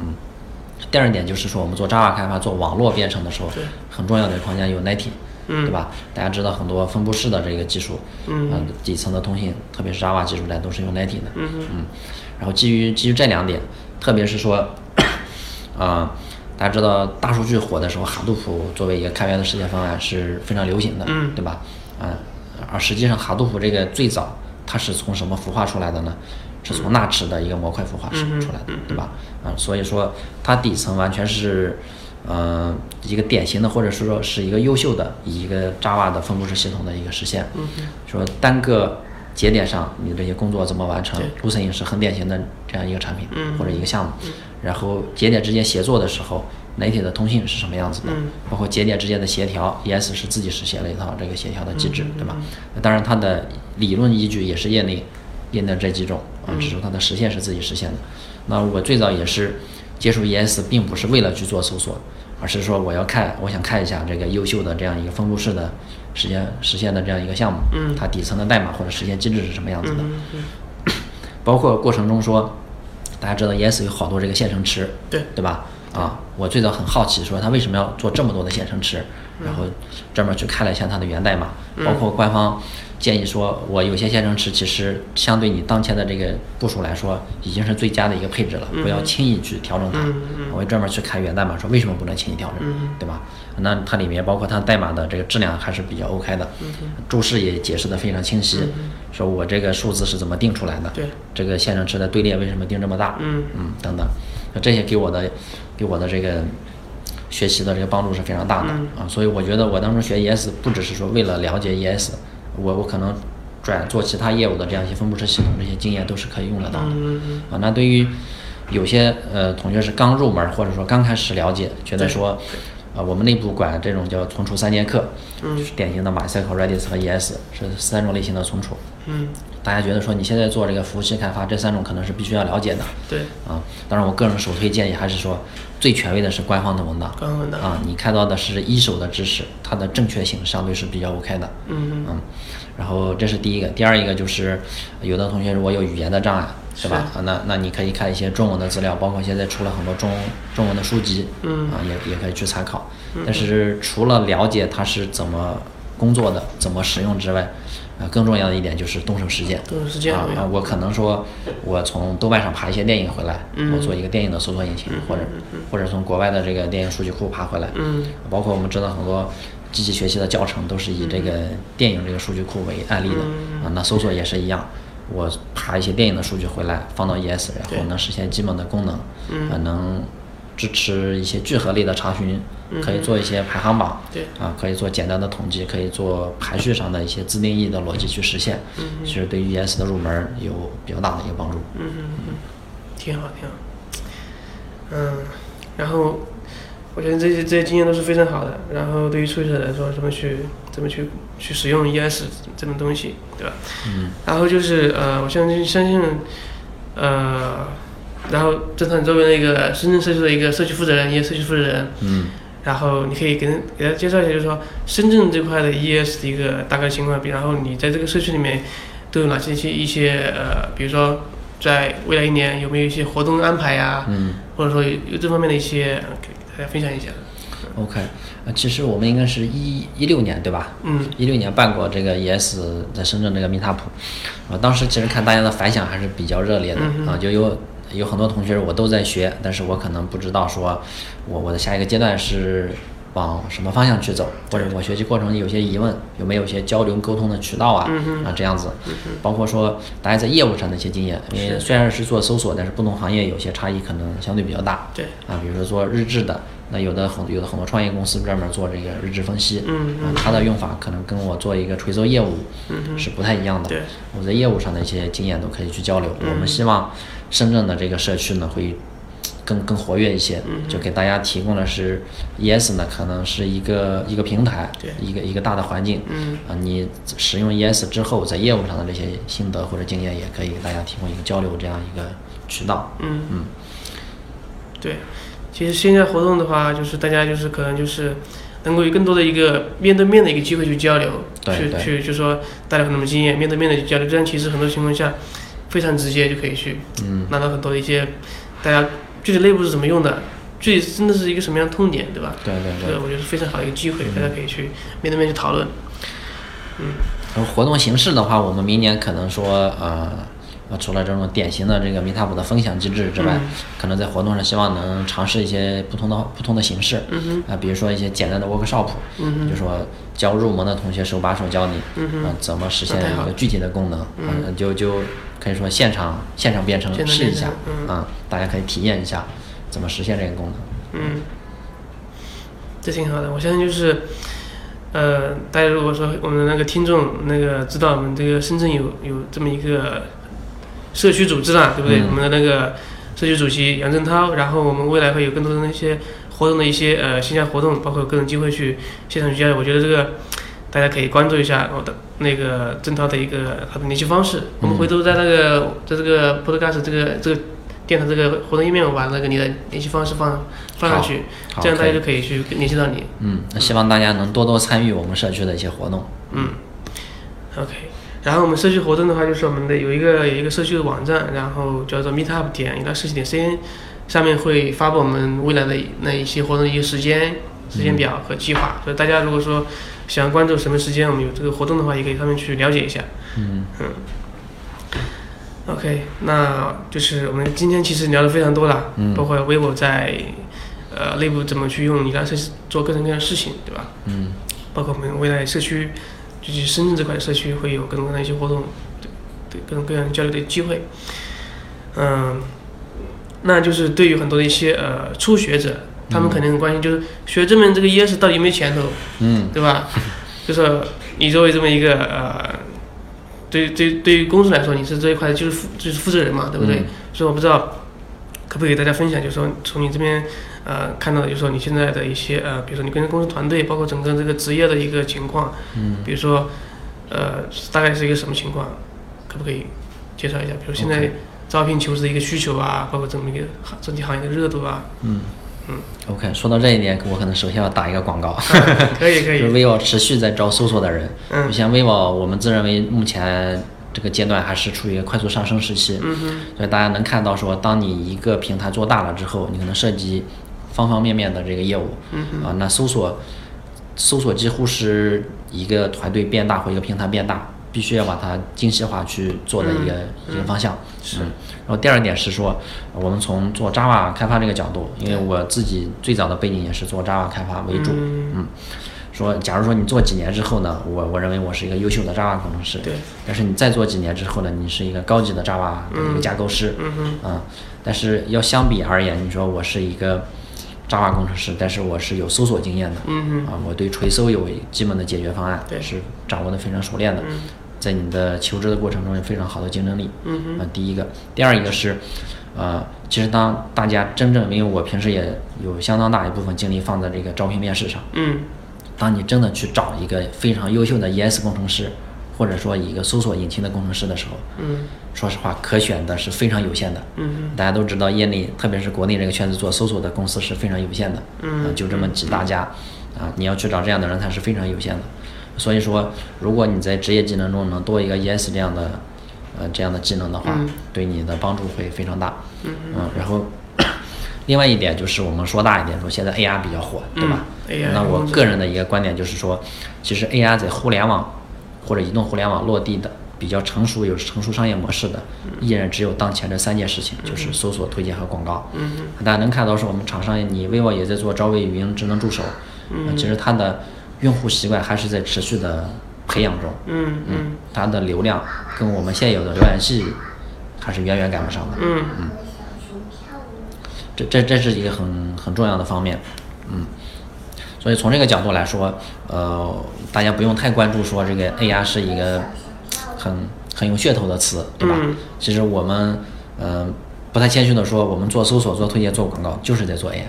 第二点就是说，我们做 Java 开发、做网络编程的时候对，很重要的框架有 Netting，嗯。对吧？大家知道很多分布式的这个技术，嗯。呃底层的通信，特别是 Java 技术来都是用 Netting 的，嗯嗯，然后基于基于这两点，特别是说，啊、大家知道大数据火的时候，哈杜普作为一个开源的实现方案是非常流行的，嗯对吧？啊、而实际上哈杜普这个最早它是从什么孵化出来的呢？是从纳池的一个模块孵化出出来的，对吧？啊、所以说它底层完全是，呃，一个典型的，或者是说是一个优秀的以一个 Java 的分布式系统的一个实现。说单个节点上你这些工作怎么完成，Lucene 是很典型的这样一个产品、或者一个项目。然后节点之间协作的时候，native 的通信是什么样子的？包括节点之间的协调，ES 是自己实现了一套这个协调的机制，对吧？那当然它的理论依据也是业内业内这几种啊，只是它的实现是自己实现的。那我最早也是接触 ES，并不是为了去做搜索，而是说我要看，我想看一下这个优秀的这样一个分布式的实现实现的这样一个项目，嗯它底层的代码或者实现机制是什么样子的。包括过程中说，大家知道 Yes 有好多这个线程池，对。对吧？啊，我最早很好奇，说他为什么要做这么多的线程池，然后专门去看了一下它的源代码，包括官方建议说，我有些线程池其实相对你当前的这个部署来说，已经是最佳的一个配置了，不要轻易去调整它。我会专门去看源代码，说为什么不能轻易调整，对吧？那它里面包括它代码的这个质量还是比较 OK 的，注释也解释的非常清晰，说我这个数字是怎么定出来的，对这个线程池的队列为什么定这么大，嗯嗯等等，那这些给我的给我的这个学习的这个帮助是非常大的、啊，所以我觉得我当初学 ES 不只是说为了了解 ES，我我可能转做其他业务的这样一些分布式系统，这些经验都是可以用得到的、嗯啊。那对于有些呃同学是刚入门或者说刚开始了解，觉得说。啊，我们内部管这种叫存储三剑客，就是典型的 MySQL、Redis 和 ES 是三种类型的存储。嗯，大家觉得说你现在做这个服务器开发，这三种可能是必须要了解的。对，啊，当然我个人首推建议还是说，最权威的是官方的文档。官方文档啊，你看到的是一手的知识，它的正确性相对是比较 OK 的。嗯嗯，然后这是第一个，第二一个就是有的同学如果有语言的障碍，对吧？啊，那那你可以看一些中文的资料，包括现在出了很多中中文的书籍，嗯啊，也也可以去参考。但是除了了解它是怎么工作的、怎么使用之外，呃，更重要的一点就是动手实践。动手实践啊啊！我可能说，我从豆瓣上爬一些电影回来，嗯我做一个电影的搜索引擎，或者或者从国外的这个电影数据库爬回来，嗯包括我们知道很多机器学习的教程都是以这个电影这个数据库为案例的嗯啊。那搜索也是一样，我爬一些电影的数据回来放到 ES，然后能实现基本的功能，嗯啊，能支持一些聚合类的查询，可以做一些排行榜，对啊，可以做简单的统计，可以做排序上的一些自定义的逻辑去实现，其实对于 ES 的入门有比较大的一个帮助。嗯嗯嗯，挺好挺好。嗯，然后我觉得这些这些经验都是非常好的。然后对于初学者来说，怎么去怎么去去使用 ES 这种东西，对吧？嗯然后就是呃，我相信相信呃，然后正常你作为那个深圳社区的一个社区负责人，一个社区负责人，嗯。然后你可以给人给他介绍一下，就是说深圳这块的 ES 的一个大概情况，比然后你在这个社区里面都有哪些一些一些呃，比如说在未来一年有没有一些活动安排呀、嗯。或者说有有这方面的一些，呃给大家分享一下。，OK，呃，其实我们应该是一一六年对吧？嗯。一六年办过这个 ES 在深圳这个 Meetup，啊，当时其实看大家的反响还是比较热烈的嗯啊，就有有很多同学我都在学，但是我可能不知道说我我的下一个阶段是往什么方向去走，或者我学习过程有些疑问，有没有一些交流沟通的渠道啊？啊，这样子，包括说大家在业务上的一些经验，因为虽然是做搜索，但是不同行业有些差异可能相对比较大。对，啊，比如说做日志的，那有的很有的很多创业公司专门做这个日志分析，嗯啊，它的用法可能跟我做一个垂直业务是不太一样的。对，我在业务上的一些经验都可以去交流。我们希望深圳的这个社区呢会。更更活跃一些，就给大家提供的是 ES 呢，可能是一个一个平台，一个一个大的环境。啊，你使用 ES 之后，在业务上的这些心得或者经验，也可以给大家提供一个交流这样一个渠道。嗯嗯，对，其实线下活动的话，就是大家就是可能就是能够有更多的一个面对面的一个机会去交流，去去就说带来很多经验，面对面的去交流，这样其实很多情况下非常直接就可以去拿到很多的一些大家。具体内部是怎么用的？具体真的是一个什么样的痛点，对吧？对对对。我觉得是非常好的一个机会，大家可以去面对面去讨论。嗯。然后活动形式的话，我们明年可能说，呃，除了这种典型的这个 Meetup 的分享机制之外，可能在活动上希望能尝试一些不同的不同的形式。嗯啊，比如说一些简单的 workshop，嗯就说教入门的同学手把手教你，嗯啊，怎么实现一个具体的功能，嗯，就就。可以说现场现场编程试一下，啊，大家可以体验一下怎么实现这个功能。嗯，这挺好的。我相信就是，呃，大家如果说我们的那个听众那个知道我们这个深圳有有这么一个社区组织了，对不对？我们的那个社区主席杨振涛，然后我们未来会有更多的那些活动的一些呃线下活动，包括各种机会去现场去交流。我觉得这个。大家可以关注一下我的那个郑涛的一个他的联系方式，我们回头在那个在这个 Podcast 这个这个电台这个活动页面，我把那个你的联系方式放放上去，这样大家就可以去联系到你。嗯，那希望大家能多多参与我们社区的一些活动。嗯，OK，然后我们社区活动的话，就是我们的有一个有一个社区的网站，然后叫做 Meetup 点一到社区点 CN，上面会发布我们未来的那一些活动的一些时间时间表和计划，所以大家如果说。想关注什么时间我们有这个活动的话，也可以上面去了解一下。嗯嗯。OK，那就是我们今天其实聊的非常多了，包括 vivo 在呃内部怎么去用你的社区做各种各样的事情，对吧？嗯。包括我们未来社区，就是深圳这块社区会有各种各样的一些活动，对对各种各样交流的机会。嗯，那就是对于很多的一些呃初学者。他们肯定很关心，就是学这门这个 ES 到底有没有前途，嗯，对吧？就是你作为这么一个呃，对对对于公司来说，你是这一块就是负就是负责人嘛，对不对？所以我不知道可不可以给大家分享，就是说从你这边呃看到，就是说你现在的一些呃，比如说你跟公司团队，包括整个这个职业的一个情况，嗯，比如说呃大概是一个什么情况，可不可以介绍一下？比如现在招聘求职的一个需求啊，包括这么一个整体行业的热度啊，嗯。嗯，OK，说到这一点，我可能首先要打一个广告。可以可以。就是 vivo 持续在招搜索的人。嗯。就像 vivo，我们自认为目前这个阶段还是处于一个快速上升时期。嗯所以大家能看到说，当你一个平台做大了之后，你可能涉及方方面面的这个业务。嗯啊，那搜索，搜索几乎是一个团队变大或一个平台变大。必须要把它精细化去做的一个一个方向，是。然后第二点是说，我们从做 Java 开发这个角度，因为我自己最早的背景也是做 Java 开发为主，嗯。说，假如说你做几年之后呢，我我认为我是一个优秀的 Java 工程师，对。但是你再做几年之后呢，你是一个高级的 Java 的一个架构师，嗯嗯。但是要相比而言，你说我是一个 Java 工程师，但是我是有搜索经验的，嗯啊，我对垂搜有基本的解决方案，对，是掌握的非常熟练的，嗯。在你的求职的过程中有非常好的竞争力。嗯啊，第一个，第二一个是，呃，其实当大家真正，因为我平时也有相当大一部分精力放在这个招聘面试上。嗯。当你真的去找一个非常优秀的 ES 工程师，或者说一个搜索引擎的工程师的时候，嗯。说实话，可选的是非常有限的。嗯大家都知道，业内特别是国内这个圈子做搜索的公司是非常有限的。嗯。就这么几大家，啊，你要去找这样的人才是非常有限的。所以说，如果你在职业技能中能多一个 ES 这样的，呃，这样的技能的话，对你的帮助会非常大。嗯嗯。然后，另外一点就是我们说大一点，说现在 AR 比较火，对吧。那我个人的一个观点就是说，其实 AR 在互联网或者移动互联网落地的比较成熟、有成熟商业模式的，依然只有当前这三件事情，就是搜索、推荐和广告。嗯大家能看到，是我们厂商，你 vivo 也在做招微语音智能助手。呃其实它的用户习惯还是在持续的培养中。嗯嗯它的流量跟我们现有的浏览器还是远远赶不上的。嗯嗯这这这是一个很很重要的方面，嗯，所以从这个角度来说，呃，大家不用太关注说这个 AI 是一个很很有噱头的词，对吧？嗯其实我们呃不太谦虚的说，我们做搜索、做推荐、做广告就是在做 AI。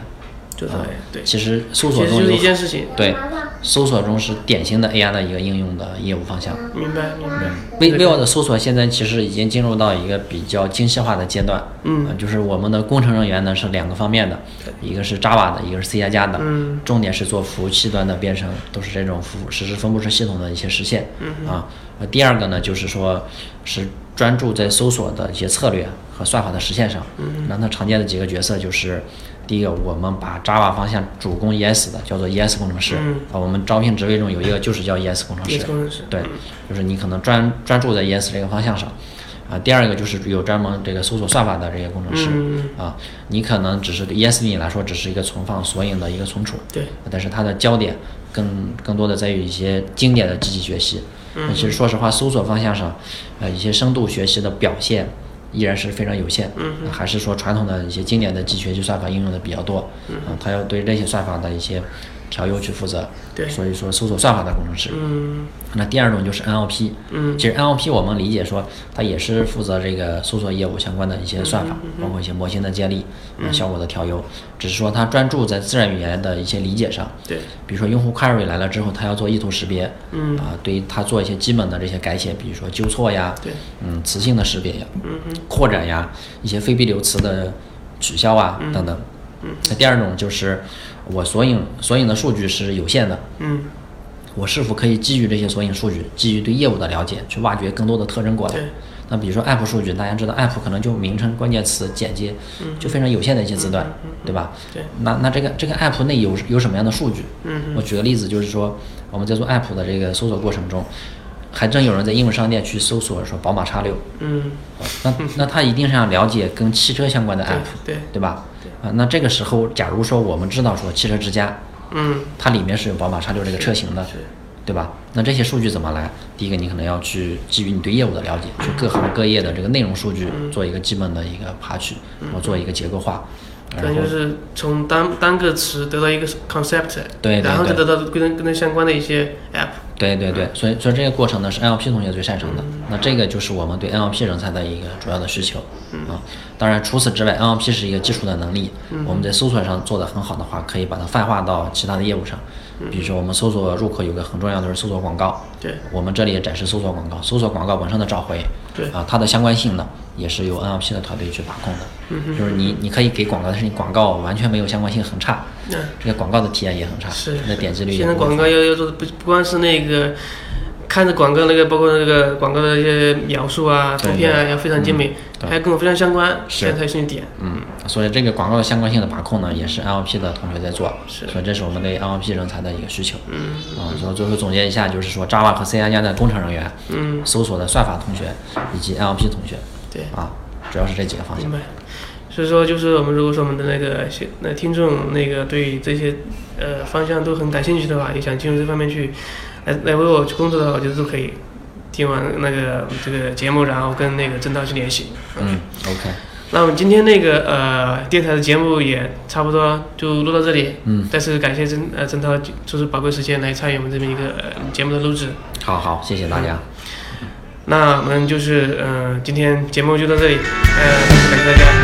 就是啊对，其实搜索中有一件事情，对，搜索中是典型的 AI 的一个应用的业务方向。明白明白。微 vivo 的搜索现在其实已经进入到一个比较精细化的阶段，嗯。呃就是我们的工程人员呢是两个方面的，一个是 Java 的，一个是 C 加加的，嗯。重点是做服务器端的编程，都是这种服务实时分布式系统的一些实现，嗯啊，呃，第二个呢就是说是专注在搜索的一些策略和算法的实现上，嗯，那它常见的几个角色就是。第一个，我们把 Java 方向主攻 ES 的叫做 ES 工程师，嗯。啊，我们招聘职位中有一个就是叫 ES 工程师。工程师。对，就是你可能专专注在 ES 这个方向上，啊，第二个就是有专门这个搜索算法的这些工程师，嗯。啊，你可能只是 ES 对你来说只是一个存放索引的一个存储，对，但是它的焦点更更多的在于一些经典的机器学习。那其实说实话，搜索方向上，呃，一些深度学习的表现依然是非常有限，还是说传统的一些经典的机器学习算法应用的比较多，嗯，它要对这些算法的一些调优去负责，对。所以说搜索算法的工程师，嗯。那第二种就是 NLP，嗯。其实 NLP 我们理解说，它也是负责这个搜索业务相关的一些算嗯法，包括一些模型的建立、嗯。效果的调优，只是说它专注在自然语言的一些理解上。对，比如说用户 query 来了之后，它要做意图识别，嗯。啊，对于它做一些基本的这些改写，比如说纠错呀，对，嗯，词性的识别呀，嗯哼扩展呀，一些非必留词的取消啊、等等等。那第二种就是我索引索引的数据是有限的，嗯我是否可以基于这些索引数据，基于对业务的了解，去挖掘更多的特征过来对？那比如说 app 数据，大家知道 app 可能就名称、关键词、简介，就非常有限的一些字段，对吧？对，那那这个这个 app 内有有什么样的数据？嗯我举个例子，就是说我们在做 app 的这个搜索过程中，还真有人在应用商店去搜索说宝马叉六，嗯那那他一定是要了解跟汽车相关的 app，对对吧？啊，那这个时候，假如说我们知道说汽车之家，嗯它里面是有宝马叉六这个车型的，是对吧？那这些数据怎么来？第一个，你可能要去基于你对业务的了解，去各行各业的这个内容数据做一个基本的一个爬取，然后做一个结构化，然后可能就是从单单个词得到一个 concept，对对然后就得到跟跟它相关的一些 app，对对对，所以所以这个过程呢是 NLP 同学最擅长的。那这个就是我们对 NLP 人才的一个主要的需求啊。当然，除此之外，NLP 是一个基础的能力，我们在搜索上做得很好的话，可以把它泛化到其他的业务上。比如说，我们搜索入口有个很重要的是搜索广告，对。我们这里也展示搜索广告，搜索广告本身的召回，对。啊，它的相关性呢也是由 NLP 的团队去把控的。嗯就是你你可以给广告，但是你广告完全没有相关性，很差，嗯。这个广告的体验也很差，是那点击率也现在广告要要做的不不光是那个看着广告那个，包括那个广告的一些描述啊、图片啊，要非常精美，对还要跟我非常相关，是这样才是你点。嗯，所以这个广告的相关性的把控呢，也是 NLP 的同学在做，是所以这是我们对 NLP 人才的一个需求。嗯啊，所以最后总结一下，就是说 Java 和 C 加加的工程人员，嗯，搜索的算法同学以及 NLP 同学，对，啊，主要是这几个方向明。白。所以说，就是我们如果说我们的那个些那听众那个对这些呃方向都很感兴趣的话，也想进入这方面去来来为我去工作的话，我觉得都可以听完那个这个节目，然后跟那个郑涛去联系。嗯，OK，那我们今天那个呃电台的节目也差不多就录到这里。嗯，再次感谢郑呃郑涛抽出宝贵时间来参与我们这边一个、呃、节目的录制。好好，谢谢大家。那我们就是呃今天节目就到这里，呃感谢大家